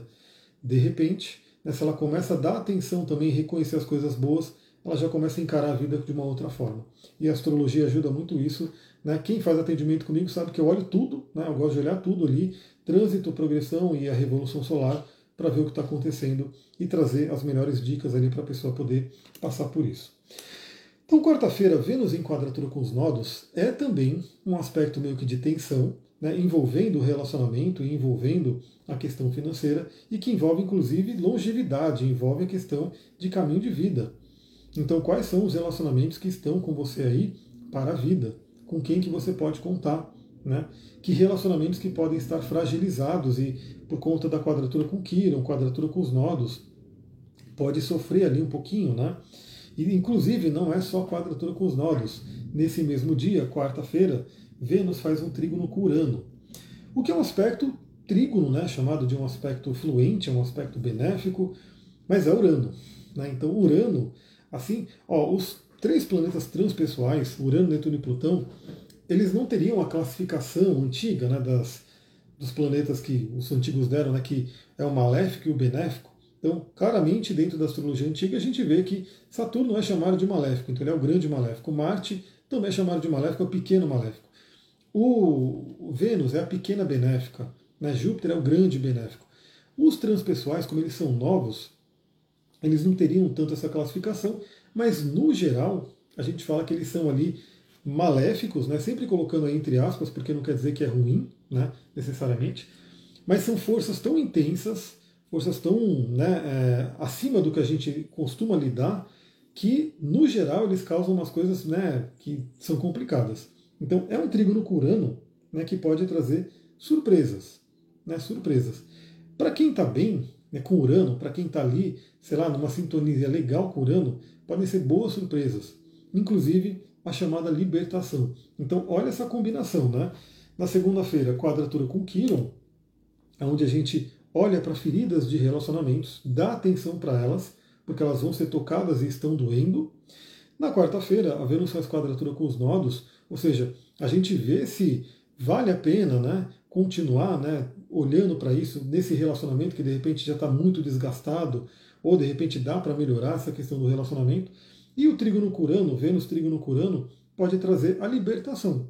De repente, né, se ela começa a dar atenção também reconhecer as coisas boas, ela já começa a encarar a vida de uma outra forma. E a astrologia ajuda muito isso. Né? Quem faz atendimento comigo sabe que eu olho tudo, né? eu gosto de olhar tudo ali, trânsito, progressão e a revolução solar, para ver o que está acontecendo e trazer as melhores dicas ali para a pessoa poder passar por isso. Então, quarta-feira, Vênus em quadratura com os nodos é também um aspecto meio que de tensão, né, envolvendo o relacionamento e envolvendo a questão financeira e que envolve inclusive longevidade, envolve a questão de caminho de vida. Então, quais são os relacionamentos que estão com você aí para a vida? Com quem que você pode contar? Né? Que relacionamentos que podem estar fragilizados e por conta da quadratura com Quiron, quadratura com os nodos, pode sofrer ali um pouquinho, né? E, inclusive, não é só quadratura com os nodos. Nesse mesmo dia, quarta-feira, Vênus faz um trígono com Urano. O que é um aspecto trígono, né, chamado de um aspecto fluente, um aspecto benéfico, mas é Urano. Né? Então, Urano, assim, ó, os três planetas transpessoais, Urano, Netuno e Plutão, eles não teriam a classificação antiga né, das, dos planetas que os antigos deram, né, que é o maléfico e o benéfico. Então, claramente, dentro da astrologia antiga, a gente vê que Saturno é chamado de maléfico, então ele é o grande maléfico. Marte também é chamado de maléfico, é o pequeno maléfico. O Vênus é a pequena benéfica, né? Júpiter é o grande benéfico. Os transpessoais, como eles são novos, eles não teriam tanto essa classificação, mas no geral, a gente fala que eles são ali maléficos, né? sempre colocando aí entre aspas, porque não quer dizer que é ruim, né? necessariamente, mas são forças tão intensas forças tão né, é, acima do que a gente costuma lidar, que, no geral, eles causam umas coisas né, que são complicadas. Então, é um trígono curano né, que pode trazer surpresas. Né, surpresas. Para quem está bem né, com Urano, para quem está ali, sei lá, numa sintonia legal com Urano, podem ser boas surpresas. Inclusive, a chamada libertação. Então, olha essa combinação, né? Na segunda-feira, quadratura com Quiron, onde a gente olha para feridas de relacionamentos, dá atenção para elas, porque elas vão ser tocadas e estão doendo. Na quarta-feira, a Vênus faz quadratura com os nodos, ou seja, a gente vê se vale a pena né, continuar né, olhando para isso nesse relacionamento que de repente já está muito desgastado, ou de repente dá para melhorar essa questão do relacionamento. E o trígono curano, Vênus trígono curano, pode trazer a libertação.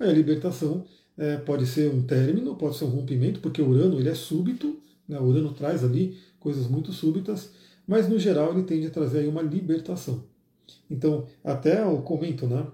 Aí a libertação é, pode ser um término, pode ser um rompimento, porque o Urano ele é súbito, né? o Urano traz ali coisas muito súbitas, mas no geral ele tende a trazer aí uma libertação. Então, até eu comento, né?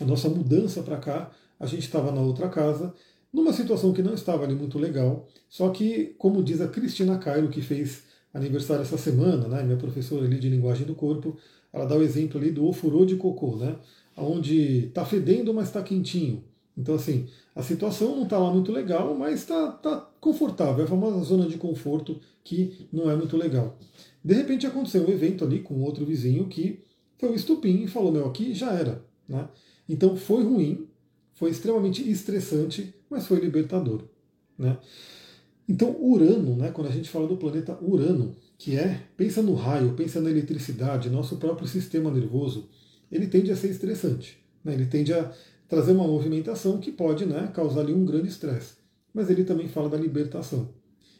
A nossa mudança para cá, a gente estava na outra casa, numa situação que não estava ali muito legal, só que, como diz a Cristina Cairo, que fez aniversário essa semana, né, minha professora ali de linguagem do corpo, ela dá o exemplo ali do ofurô de cocô, né, onde está fedendo, mas está quentinho. Então, assim, a situação não está lá muito legal, mas está tá confortável. É a famosa zona de conforto que não é muito legal. De repente aconteceu um evento ali com outro vizinho que foi um estupim e falou: Meu, aqui já era. Né? Então foi ruim, foi extremamente estressante, mas foi libertador. Né? Então, Urano, né, quando a gente fala do planeta Urano, que é, pensa no raio, pensa na eletricidade, nosso próprio sistema nervoso, ele tende a ser estressante. Né? Ele tende a trazer uma movimentação que pode né, causar ali um grande estresse. Mas ele também fala da libertação.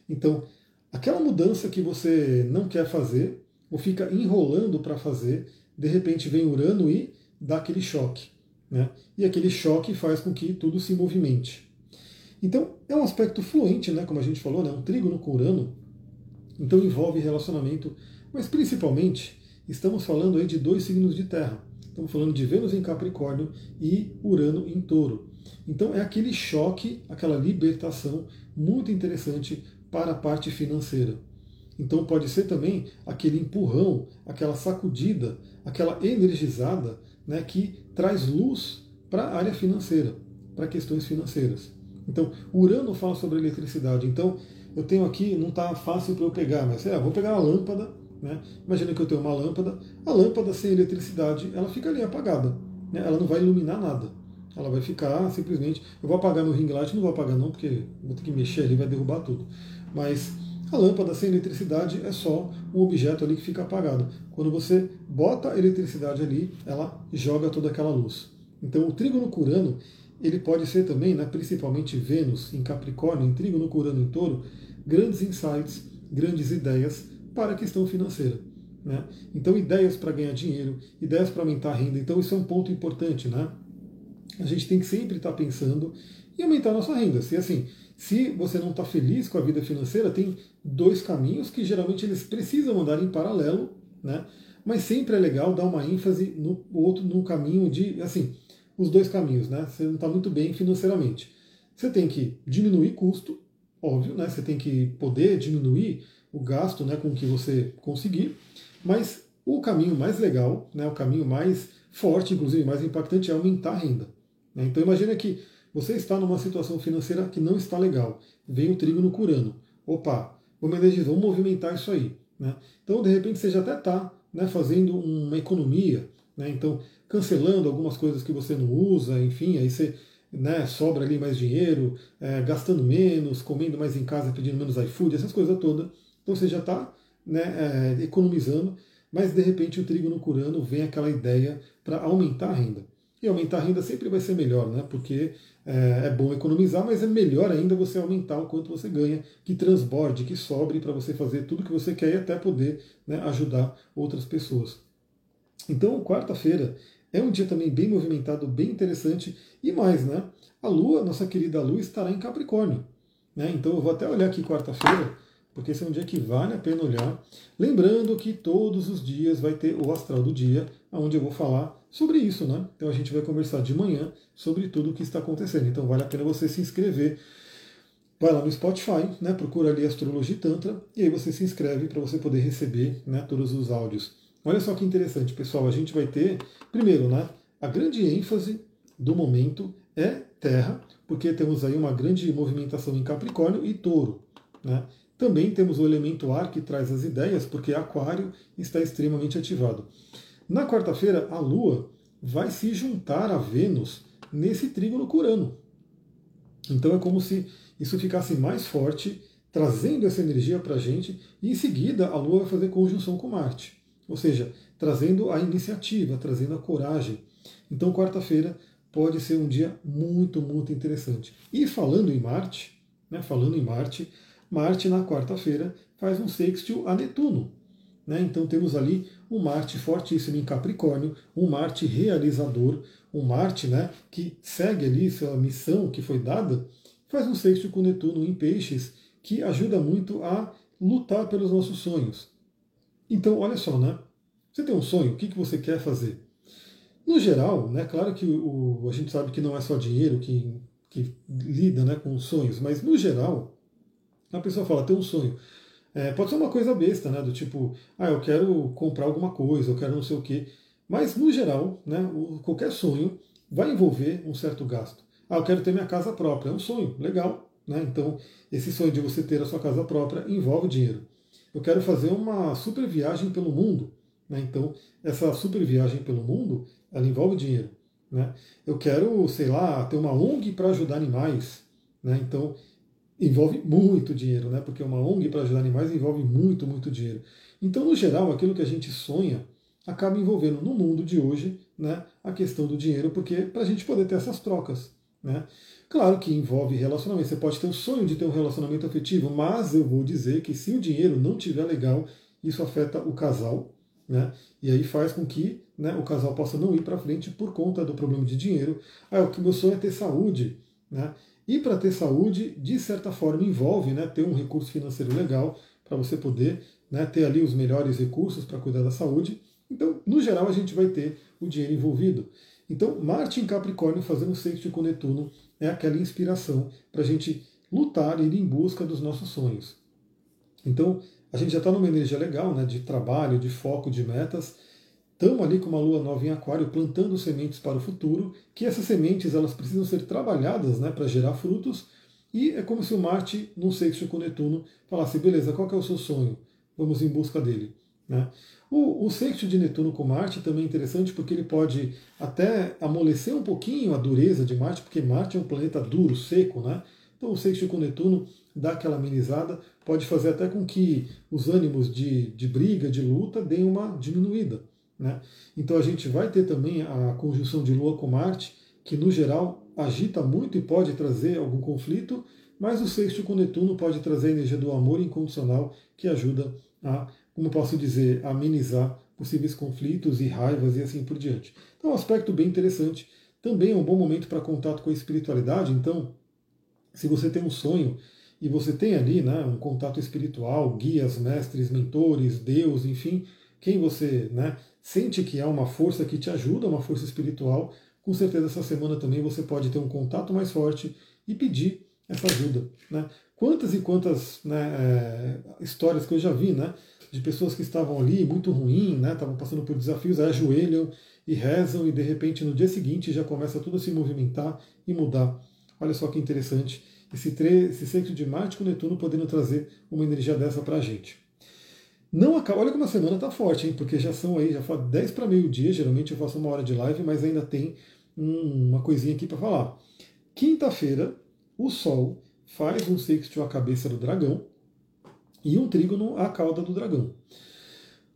Então, aquela mudança que você não quer fazer, ou fica enrolando para fazer, de repente vem Urano e dá aquele choque. Né? E aquele choque faz com que tudo se movimente. Então, é um aspecto fluente, né, como a gente falou, né, um trígono com Urano. Então, envolve relacionamento, mas principalmente estamos falando aí de dois signos de terra. Estamos falando de Vênus em Capricórnio e Urano em Touro. Então é aquele choque, aquela libertação muito interessante para a parte financeira. Então pode ser também aquele empurrão, aquela sacudida, aquela energizada né, que traz luz para a área financeira, para questões financeiras. Então, Urano fala sobre eletricidade. Então, eu tenho aqui, não está fácil para eu pegar, mas é, vou pegar a lâmpada né? Imagina que eu tenho uma lâmpada, a lâmpada sem eletricidade, ela fica ali apagada, né? ela não vai iluminar nada. Ela vai ficar simplesmente. Eu vou apagar meu ring light, não vou apagar não, porque vou ter que mexer ali, vai derrubar tudo. Mas a lâmpada sem eletricidade é só um objeto ali que fica apagado. Quando você bota a eletricidade ali, ela joga toda aquela luz. Então o trígono curano, ele pode ser também, né, principalmente Vênus em Capricórnio, em trígono curano em touro, grandes insights, grandes ideias para a questão financeira. Né? Então, ideias para ganhar dinheiro, ideias para aumentar a renda. Então, isso é um ponto importante. Né? A gente tem que sempre estar tá pensando em aumentar a nossa renda. Se assim, se você não está feliz com a vida financeira, tem dois caminhos que geralmente eles precisam andar em paralelo. Né? mas sempre é legal dar uma ênfase no outro, no caminho de, assim, os dois caminhos, né? Você não está muito bem financeiramente. Você tem que diminuir custo, óbvio, né? Você tem que poder diminuir o gasto, né, com o que você conseguir, mas o caminho mais legal, né, o caminho mais forte, inclusive mais impactante, é aumentar a renda. Né? Então imagina que você está numa situação financeira que não está legal, vem o trigo no curano. Opa, vamos energizar, vamos movimentar isso aí. Né? Então, de repente, você já até está né, fazendo uma economia, né? então cancelando algumas coisas que você não usa, enfim, aí você né, sobra ali mais dinheiro, é, gastando menos, comendo mais em casa, pedindo menos iFood, essas coisas todas. Então você já está né, é, economizando, mas de repente o trigo no curano vem aquela ideia para aumentar a renda. E aumentar a renda sempre vai ser melhor, né? Porque é, é, bom economizar, mas é melhor ainda você aumentar o quanto você ganha, que transborde, que sobre para você fazer tudo que você quer e até poder né, ajudar outras pessoas. Então, quarta-feira é um dia também bem movimentado, bem interessante e mais, né? A Lua, nossa querida Lua, estará em Capricórnio. Né? Então eu vou até olhar aqui quarta-feira porque esse é um dia que vale a pena olhar. Lembrando que todos os dias vai ter o astral do dia, onde eu vou falar sobre isso, né? Então a gente vai conversar de manhã sobre tudo o que está acontecendo. Então vale a pena você se inscrever. Vai lá no Spotify, né? Procura ali Astrologia Tantra e aí você se inscreve para você poder receber né, todos os áudios. Olha só que interessante, pessoal. A gente vai ter, primeiro, né? A grande ênfase do momento é Terra, porque temos aí uma grande movimentação em Capricórnio e Touro. Né? Também temos o elemento ar que traz as ideias, porque Aquário está extremamente ativado. Na quarta-feira, a Lua vai se juntar a Vênus nesse trígono curano. Então é como se isso ficasse mais forte, trazendo essa energia para a gente, e em seguida a Lua vai fazer conjunção com Marte. Ou seja, trazendo a iniciativa, trazendo a coragem. Então, quarta-feira pode ser um dia muito, muito interessante. E falando em Marte, né, falando em Marte, Marte, na quarta-feira, faz um sextil a Netuno. Né? Então temos ali um Marte fortíssimo em Capricórnio, um Marte realizador, um Marte né, que segue ali sua missão que foi dada, faz um sextil com Netuno em Peixes, que ajuda muito a lutar pelos nossos sonhos. Então, olha só, né? Você tem um sonho, o que, que você quer fazer? No geral, né, claro que o, a gente sabe que não é só dinheiro que, que lida né, com os sonhos, mas no geral, a pessoa fala, tem um sonho. É, pode ser uma coisa besta, né? Do tipo, ah, eu quero comprar alguma coisa, eu quero não sei o quê. Mas, no geral, né, o, qualquer sonho vai envolver um certo gasto. Ah, eu quero ter minha casa própria. É um sonho, legal. Né? Então, esse sonho de você ter a sua casa própria envolve dinheiro. Eu quero fazer uma super viagem pelo mundo. Né? Então, essa super viagem pelo mundo, ela envolve dinheiro. Né? Eu quero, sei lá, ter uma ONG para ajudar animais. Né? Então, envolve muito dinheiro, né? Porque uma ONG para ajudar animais envolve muito, muito dinheiro. Então, no geral, aquilo que a gente sonha acaba envolvendo no mundo de hoje, né, a questão do dinheiro, porque para a gente poder ter essas trocas, né? Claro que envolve relacionamento. Você pode ter o sonho de ter um relacionamento afetivo, mas eu vou dizer que se o dinheiro não estiver legal, isso afeta o casal, né? E aí faz com que né, o casal possa não ir para frente por conta do problema de dinheiro. Ah, o que meu sonho é ter saúde, né? E para ter saúde, de certa forma, envolve né, ter um recurso financeiro legal para você poder né, ter ali os melhores recursos para cuidar da saúde. Então, no geral, a gente vai ter o dinheiro envolvido. Então, Marte em Capricórnio fazendo sexto com Netuno é aquela inspiração para a gente lutar e ir em busca dos nossos sonhos. Então, a gente já está numa energia legal, né, de trabalho, de foco, de metas, estamos ali com uma lua nova em aquário plantando sementes para o futuro, que essas sementes elas precisam ser trabalhadas né, para gerar frutos, e é como se o Marte, num sexto com Netuno, falasse, beleza, qual é o seu sonho? Vamos em busca dele. Né? O, o sexto de Netuno com Marte também é interessante porque ele pode até amolecer um pouquinho a dureza de Marte, porque Marte é um planeta duro, seco, né? Então o sexto com Netuno dá aquela amenizada, pode fazer até com que os ânimos de, de briga, de luta, deem uma diminuída. Né? Então a gente vai ter também a conjunção de Lua com Marte, que no geral agita muito e pode trazer algum conflito, mas o sexto com Netuno pode trazer a energia do amor incondicional, que ajuda a, como posso dizer, amenizar possíveis conflitos e raivas e assim por diante. Então, é um aspecto bem interessante. Também é um bom momento para contato com a espiritualidade. Então, se você tem um sonho e você tem ali né, um contato espiritual, guias, mestres, mentores, Deus, enfim, quem você né, sente que é uma força que te ajuda, uma força espiritual, com certeza essa semana também você pode ter um contato mais forte e pedir essa ajuda. Né? Quantas e quantas né, é, histórias que eu já vi, né? De pessoas que estavam ali muito ruim, né? Estavam passando por desafios, aí ajoelham e rezam e de repente no dia seguinte já começa tudo a se movimentar e mudar. Olha só que interessante esse, esse centro de Marte com Netuno podendo trazer uma energia dessa para a gente. Não acaba, olha como a semana está forte, hein? Porque já são aí, já faz 10 para meio-dia, geralmente eu faço uma hora de live, mas ainda tem um, uma coisinha aqui para falar. Quinta-feira, o Sol faz um sextil à cabeça do dragão e um trígono à cauda do dragão.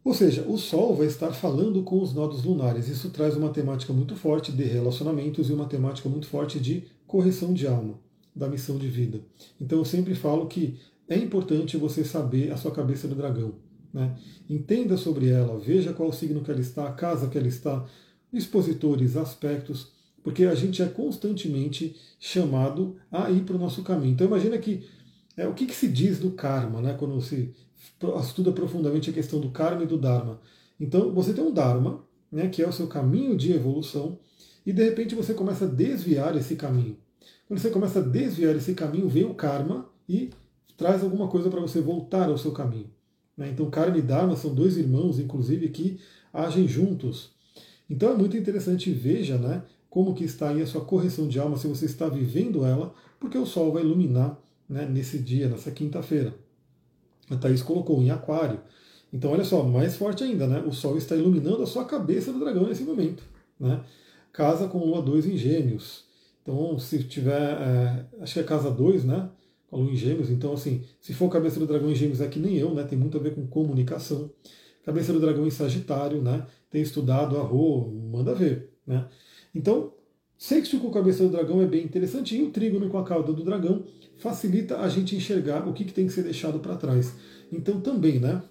Ou seja, o Sol vai estar falando com os nodos lunares. Isso traz uma temática muito forte de relacionamentos e uma temática muito forte de correção de alma, da missão de vida. Então eu sempre falo que é importante você saber a sua cabeça do dragão. Né? Entenda sobre ela, veja qual signo que ela está, a casa que ela está, expositores, aspectos, porque a gente é constantemente chamado a ir para o nosso caminho. Então imagina que é, o que, que, se diz do karma, né, quando se estuda profundamente a questão do karma e do dharma. Então você tem um dharma, né, que é o seu caminho de evolução, e de repente você começa a desviar esse caminho. Quando você começa a desviar esse caminho, vem o karma e traz alguma coisa para você voltar ao seu caminho. Né? Então karma e dharma são dois irmãos, inclusive, que agem juntos. Então é muito interessante, veja né, como que está aí a sua correção de alma, se você está vivendo ela, porque o Sol vai iluminar né, nesse dia, nessa quinta-feira. A Thaís colocou em aquário. Então, olha só, mais forte ainda, né? O Sol está iluminando a sua cabeça do dragão nesse momento. Né? Casa com Lua 2 em Gêmeos. Então, se tiver. É, acho que é casa 2, né? Com a Lua em Gêmeos. Então, assim, se for cabeça do dragão em Gêmeos, é que nem eu, né? Tem muito a ver com comunicação. Cabeça do dragão em Sagitário, né? Tem estudado a Rô, manda ver, né? Então, sexto com a cabeça do dragão é bem interessante. E o trígono com a cauda do dragão facilita a gente enxergar o que, que tem que ser deixado para trás. Então também, né?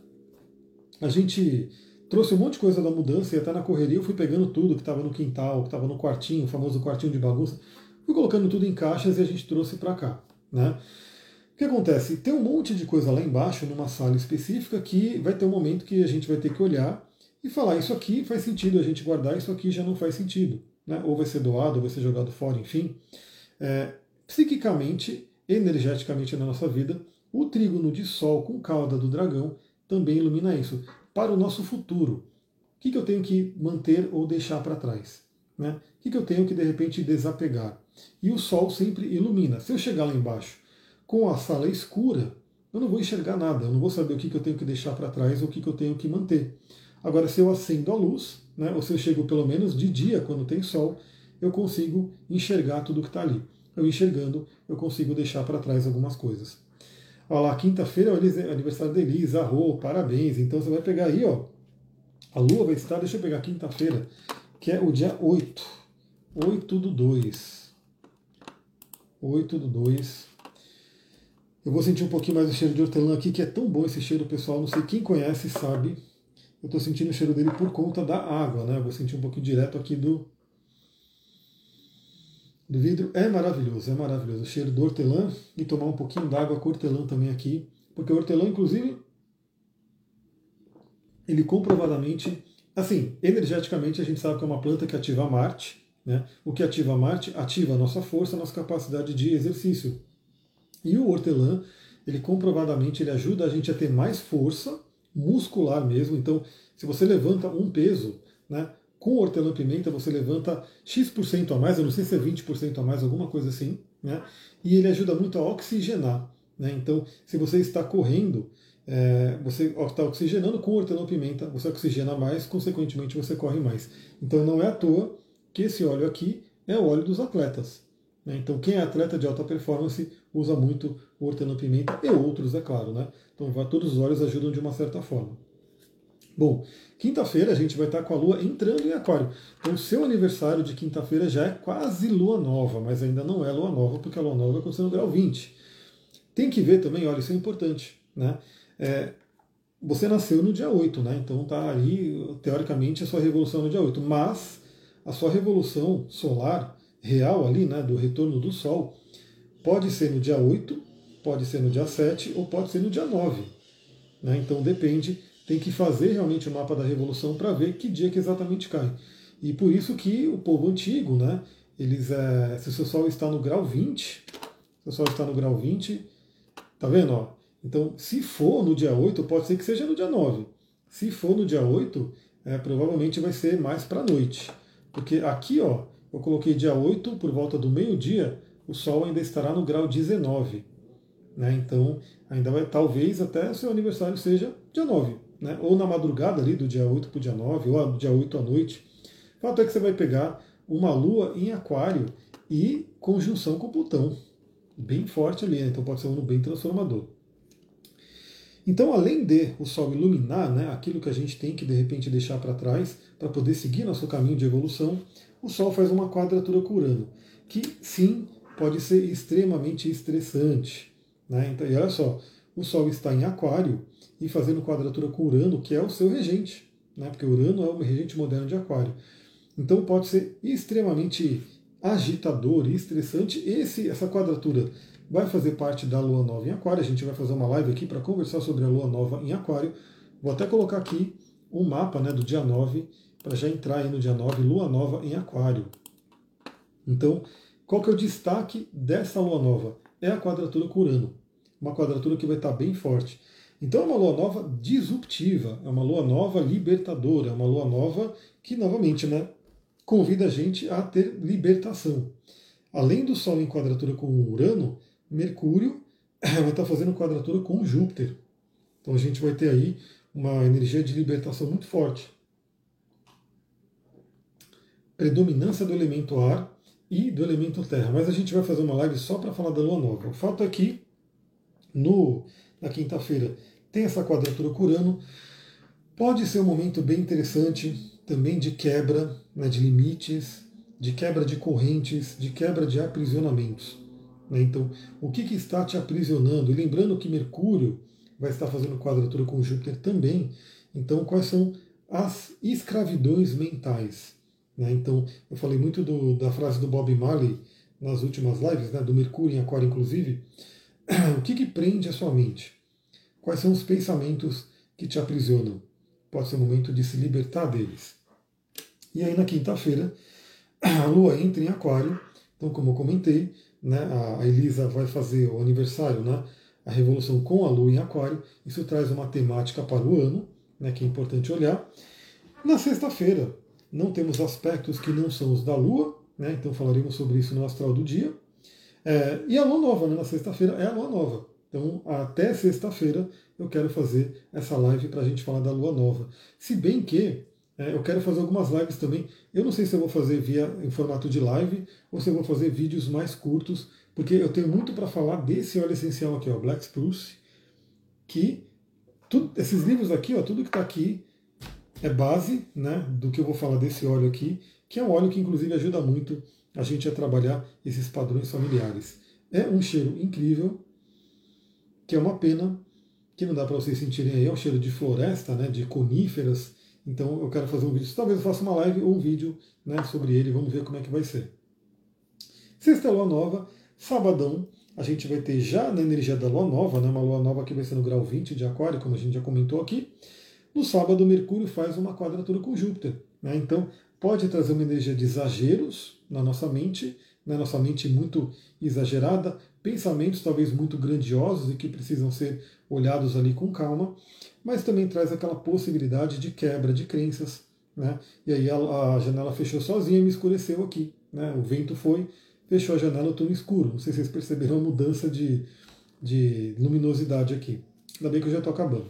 A gente trouxe um monte de coisa da mudança e até na correria eu fui pegando tudo que estava no quintal, que estava no quartinho, o famoso quartinho de bagunça, fui colocando tudo em caixas e a gente trouxe para cá, né? O que acontece? Tem um monte de coisa lá embaixo, numa sala específica, que vai ter um momento que a gente vai ter que olhar e falar: isso aqui faz sentido a gente guardar, isso aqui já não faz sentido. Né? Ou vai ser doado, ou vai ser jogado fora, enfim. É, psiquicamente, energeticamente na nossa vida, o trígono de Sol com cauda do dragão também ilumina isso. Para o nosso futuro, o que, que eu tenho que manter ou deixar para trás? Né? O que, que eu tenho que de repente desapegar? E o Sol sempre ilumina. Se eu chegar lá embaixo com a sala escura, eu não vou enxergar nada, eu não vou saber o que, que eu tenho que deixar para trás ou o que, que eu tenho que manter. Agora, se eu acendo a luz, né, ou se eu chego pelo menos de dia, quando tem sol, eu consigo enxergar tudo que está ali eu enxergando, eu consigo deixar para trás algumas coisas. Olha lá, quinta-feira é o aniversário da Elisa, Rô, parabéns. Então você vai pegar aí, ó. A lua vai estar, deixa eu pegar quinta-feira, que é o dia 8. 8 do 2. 8 do 2. Eu vou sentir um pouquinho mais o cheiro de hortelã aqui, que é tão bom esse cheiro, pessoal. Não sei quem conhece sabe. Eu estou sentindo o cheiro dele por conta da água, né? Eu vou sentir um pouquinho direto aqui do, do vidro é maravilhoso, é maravilhoso. O cheiro do hortelã e tomar um pouquinho d'água com hortelã também aqui, porque o hortelã, inclusive, ele comprovadamente, assim, energeticamente a gente sabe que é uma planta que ativa Marte, né? O que ativa Marte ativa a nossa força, a nossa capacidade de exercício. E o hortelã, ele comprovadamente ele ajuda a gente a ter mais força muscular mesmo. Então, se você levanta um peso, né? com hortelã-pimenta você levanta X% a mais, eu não sei se é 20% a mais, alguma coisa assim, né? E ele ajuda muito a oxigenar. Né? Então, se você está correndo, é, você está oxigenando com hortelã-pimenta, você oxigena mais, consequentemente você corre mais. Então não é à toa que esse óleo aqui é o óleo dos atletas. Né? Então quem é atleta de alta performance usa muito hortelã-pimenta e outros, é claro. Né? Então todos os óleos ajudam de uma certa forma. Bom, quinta-feira a gente vai estar com a Lua entrando em Aquário. Então, o seu aniversário de quinta-feira já é quase Lua Nova, mas ainda não é Lua Nova, porque a Lua Nova vai acontecer no grau 20. Tem que ver também, olha, isso é importante, né? É, você nasceu no dia 8, né? Então tá aí, teoricamente, a sua revolução no dia 8. Mas a sua revolução solar real ali, né, do retorno do Sol, pode ser no dia 8, pode ser no dia 7 ou pode ser no dia 9. Né? Então depende tem que fazer realmente o mapa da revolução para ver que dia que exatamente cai. E por isso que o povo antigo, né, eles, é, se o seu Sol está no grau 20, se o Sol está no grau 20, tá vendo? Ó? Então, se for no dia 8, pode ser que seja no dia 9. Se for no dia 8, é, provavelmente vai ser mais para a noite. Porque aqui, ó, eu coloquei dia 8, por volta do meio-dia, o Sol ainda estará no grau 19. Né? Então, ainda vai, talvez até seu aniversário seja dia 9 né? ou na madrugada ali do dia 8 para o dia 9, ou do dia 8 à noite. O fato é que você vai pegar uma lua em aquário e conjunção com Plutão. Bem forte ali, né? então pode ser um ano bem transformador. Então, além de o Sol iluminar né, aquilo que a gente tem que de repente deixar para trás para poder seguir nosso caminho de evolução, o Sol faz uma quadratura com Urano, que sim pode ser extremamente estressante. Né? Então, e olha só, o Sol está em Aquário e fazendo quadratura com Urano, que é o seu regente, né? porque Urano é o regente moderno de Aquário. Então pode ser extremamente agitador e estressante. Esse, essa quadratura vai fazer parte da Lua Nova em Aquário. A gente vai fazer uma live aqui para conversar sobre a Lua Nova em Aquário. Vou até colocar aqui um mapa né, do dia 9, para já entrar aí no dia 9, Lua Nova em Aquário. Então, qual que é o destaque dessa Lua Nova? É a quadratura com Urano. Uma quadratura que vai estar bem forte. Então é uma lua nova disruptiva, é uma lua nova libertadora, é uma lua nova que, novamente, né, convida a gente a ter libertação. Além do Sol em quadratura com Urano, Mercúrio <clears throat> vai estar fazendo quadratura com Júpiter. Então a gente vai ter aí uma energia de libertação muito forte. Predominância do elemento ar e do elemento terra. Mas a gente vai fazer uma live só para falar da lua nova. O fato é que no, na quinta-feira tem essa quadratura com Urano. Pode ser um momento bem interessante também de quebra né, de limites, de quebra de correntes, de quebra de aprisionamentos. Né? Então, o que, que está te aprisionando? E lembrando que Mercúrio vai estar fazendo quadratura com Júpiter também. Então, quais são as escravidões mentais? Né? Então, eu falei muito do, da frase do Bob Marley nas últimas lives, né, do Mercúrio em Aquário, inclusive. <clears throat> o que, que prende a sua mente? Quais são os pensamentos que te aprisionam? Pode ser o momento de se libertar deles. E aí na quinta-feira, <clears throat> a Lua entra em Aquário. Então, como eu comentei, né, a Elisa vai fazer o aniversário, né, a revolução com a Lua em Aquário. Isso traz uma temática para o ano, né, que é importante olhar. Na sexta-feira, não temos aspectos que não são os da Lua, né, então falaremos sobre isso no astral do dia. É, e a Lua Nova, né, na sexta-feira, é a Lua Nova. Então, até sexta-feira eu quero fazer essa live para a gente falar da lua nova. Se bem que é, eu quero fazer algumas lives também. Eu não sei se eu vou fazer via em formato de live ou se eu vou fazer vídeos mais curtos, porque eu tenho muito para falar desse óleo essencial aqui, ó, Black Spruce, que tudo, esses livros aqui, ó, tudo que está aqui é base né, do que eu vou falar desse óleo aqui, que é um óleo que inclusive ajuda muito a gente a trabalhar esses padrões familiares. É um cheiro incrível, que é uma pena que não dá para vocês sentirem aí, é um cheiro de floresta, né, de coníferas. Então eu quero fazer um vídeo, talvez eu faça uma live ou um vídeo né, sobre ele, vamos ver como é que vai ser. Sexta lua nova, sabadão, a gente vai ter já na energia da lua nova, né, uma lua nova que vai ser no grau 20 de aquário, como a gente já comentou aqui. No sábado, Mercúrio faz uma quadratura com Júpiter. Né, então pode trazer uma energia de exageros na nossa mente, na nossa mente muito exagerada, pensamentos talvez muito grandiosos e que precisam ser olhados ali com calma, mas também traz aquela possibilidade de quebra de crenças. Né? E aí a, a janela fechou sozinha e me escureceu aqui. Né? O vento foi, fechou a janela, eu estou no escuro. Não sei se vocês perceberam a mudança de, de luminosidade aqui. Ainda bem que eu já estou acabando.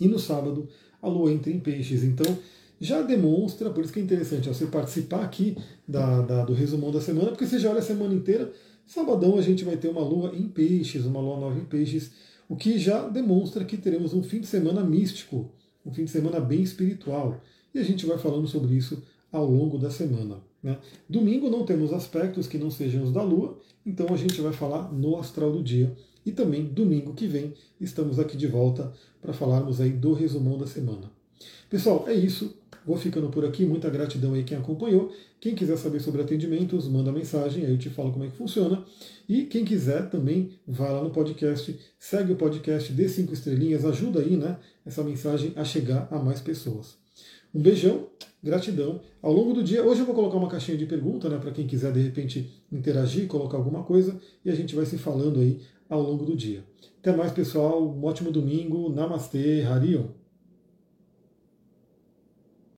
E no sábado, a lua entra em peixes. Então, já demonstra, por isso que é interessante ó, você participar aqui da, da, do resumão da semana, porque você já olha a semana inteira, Sabadão a gente vai ter uma lua em peixes, uma lua nova em peixes, o que já demonstra que teremos um fim de semana místico, um fim de semana bem espiritual. E a gente vai falando sobre isso ao longo da semana. Né? Domingo não temos aspectos que não sejam os da lua, então a gente vai falar no astral do dia. E também domingo que vem estamos aqui de volta para falarmos aí do resumão da semana. Pessoal, é isso. Vou ficando por aqui. Muita gratidão aí quem acompanhou. Quem quiser saber sobre atendimentos, manda mensagem, aí eu te falo como é que funciona. E quem quiser também, vá lá no podcast, segue o podcast, dê cinco estrelinhas, ajuda aí, né, essa mensagem a chegar a mais pessoas. Um beijão, gratidão. Ao longo do dia, hoje eu vou colocar uma caixinha de pergunta, né, para quem quiser de repente interagir, colocar alguma coisa, e a gente vai se falando aí ao longo do dia. Até mais, pessoal. Um ótimo domingo. Namastê, Harion.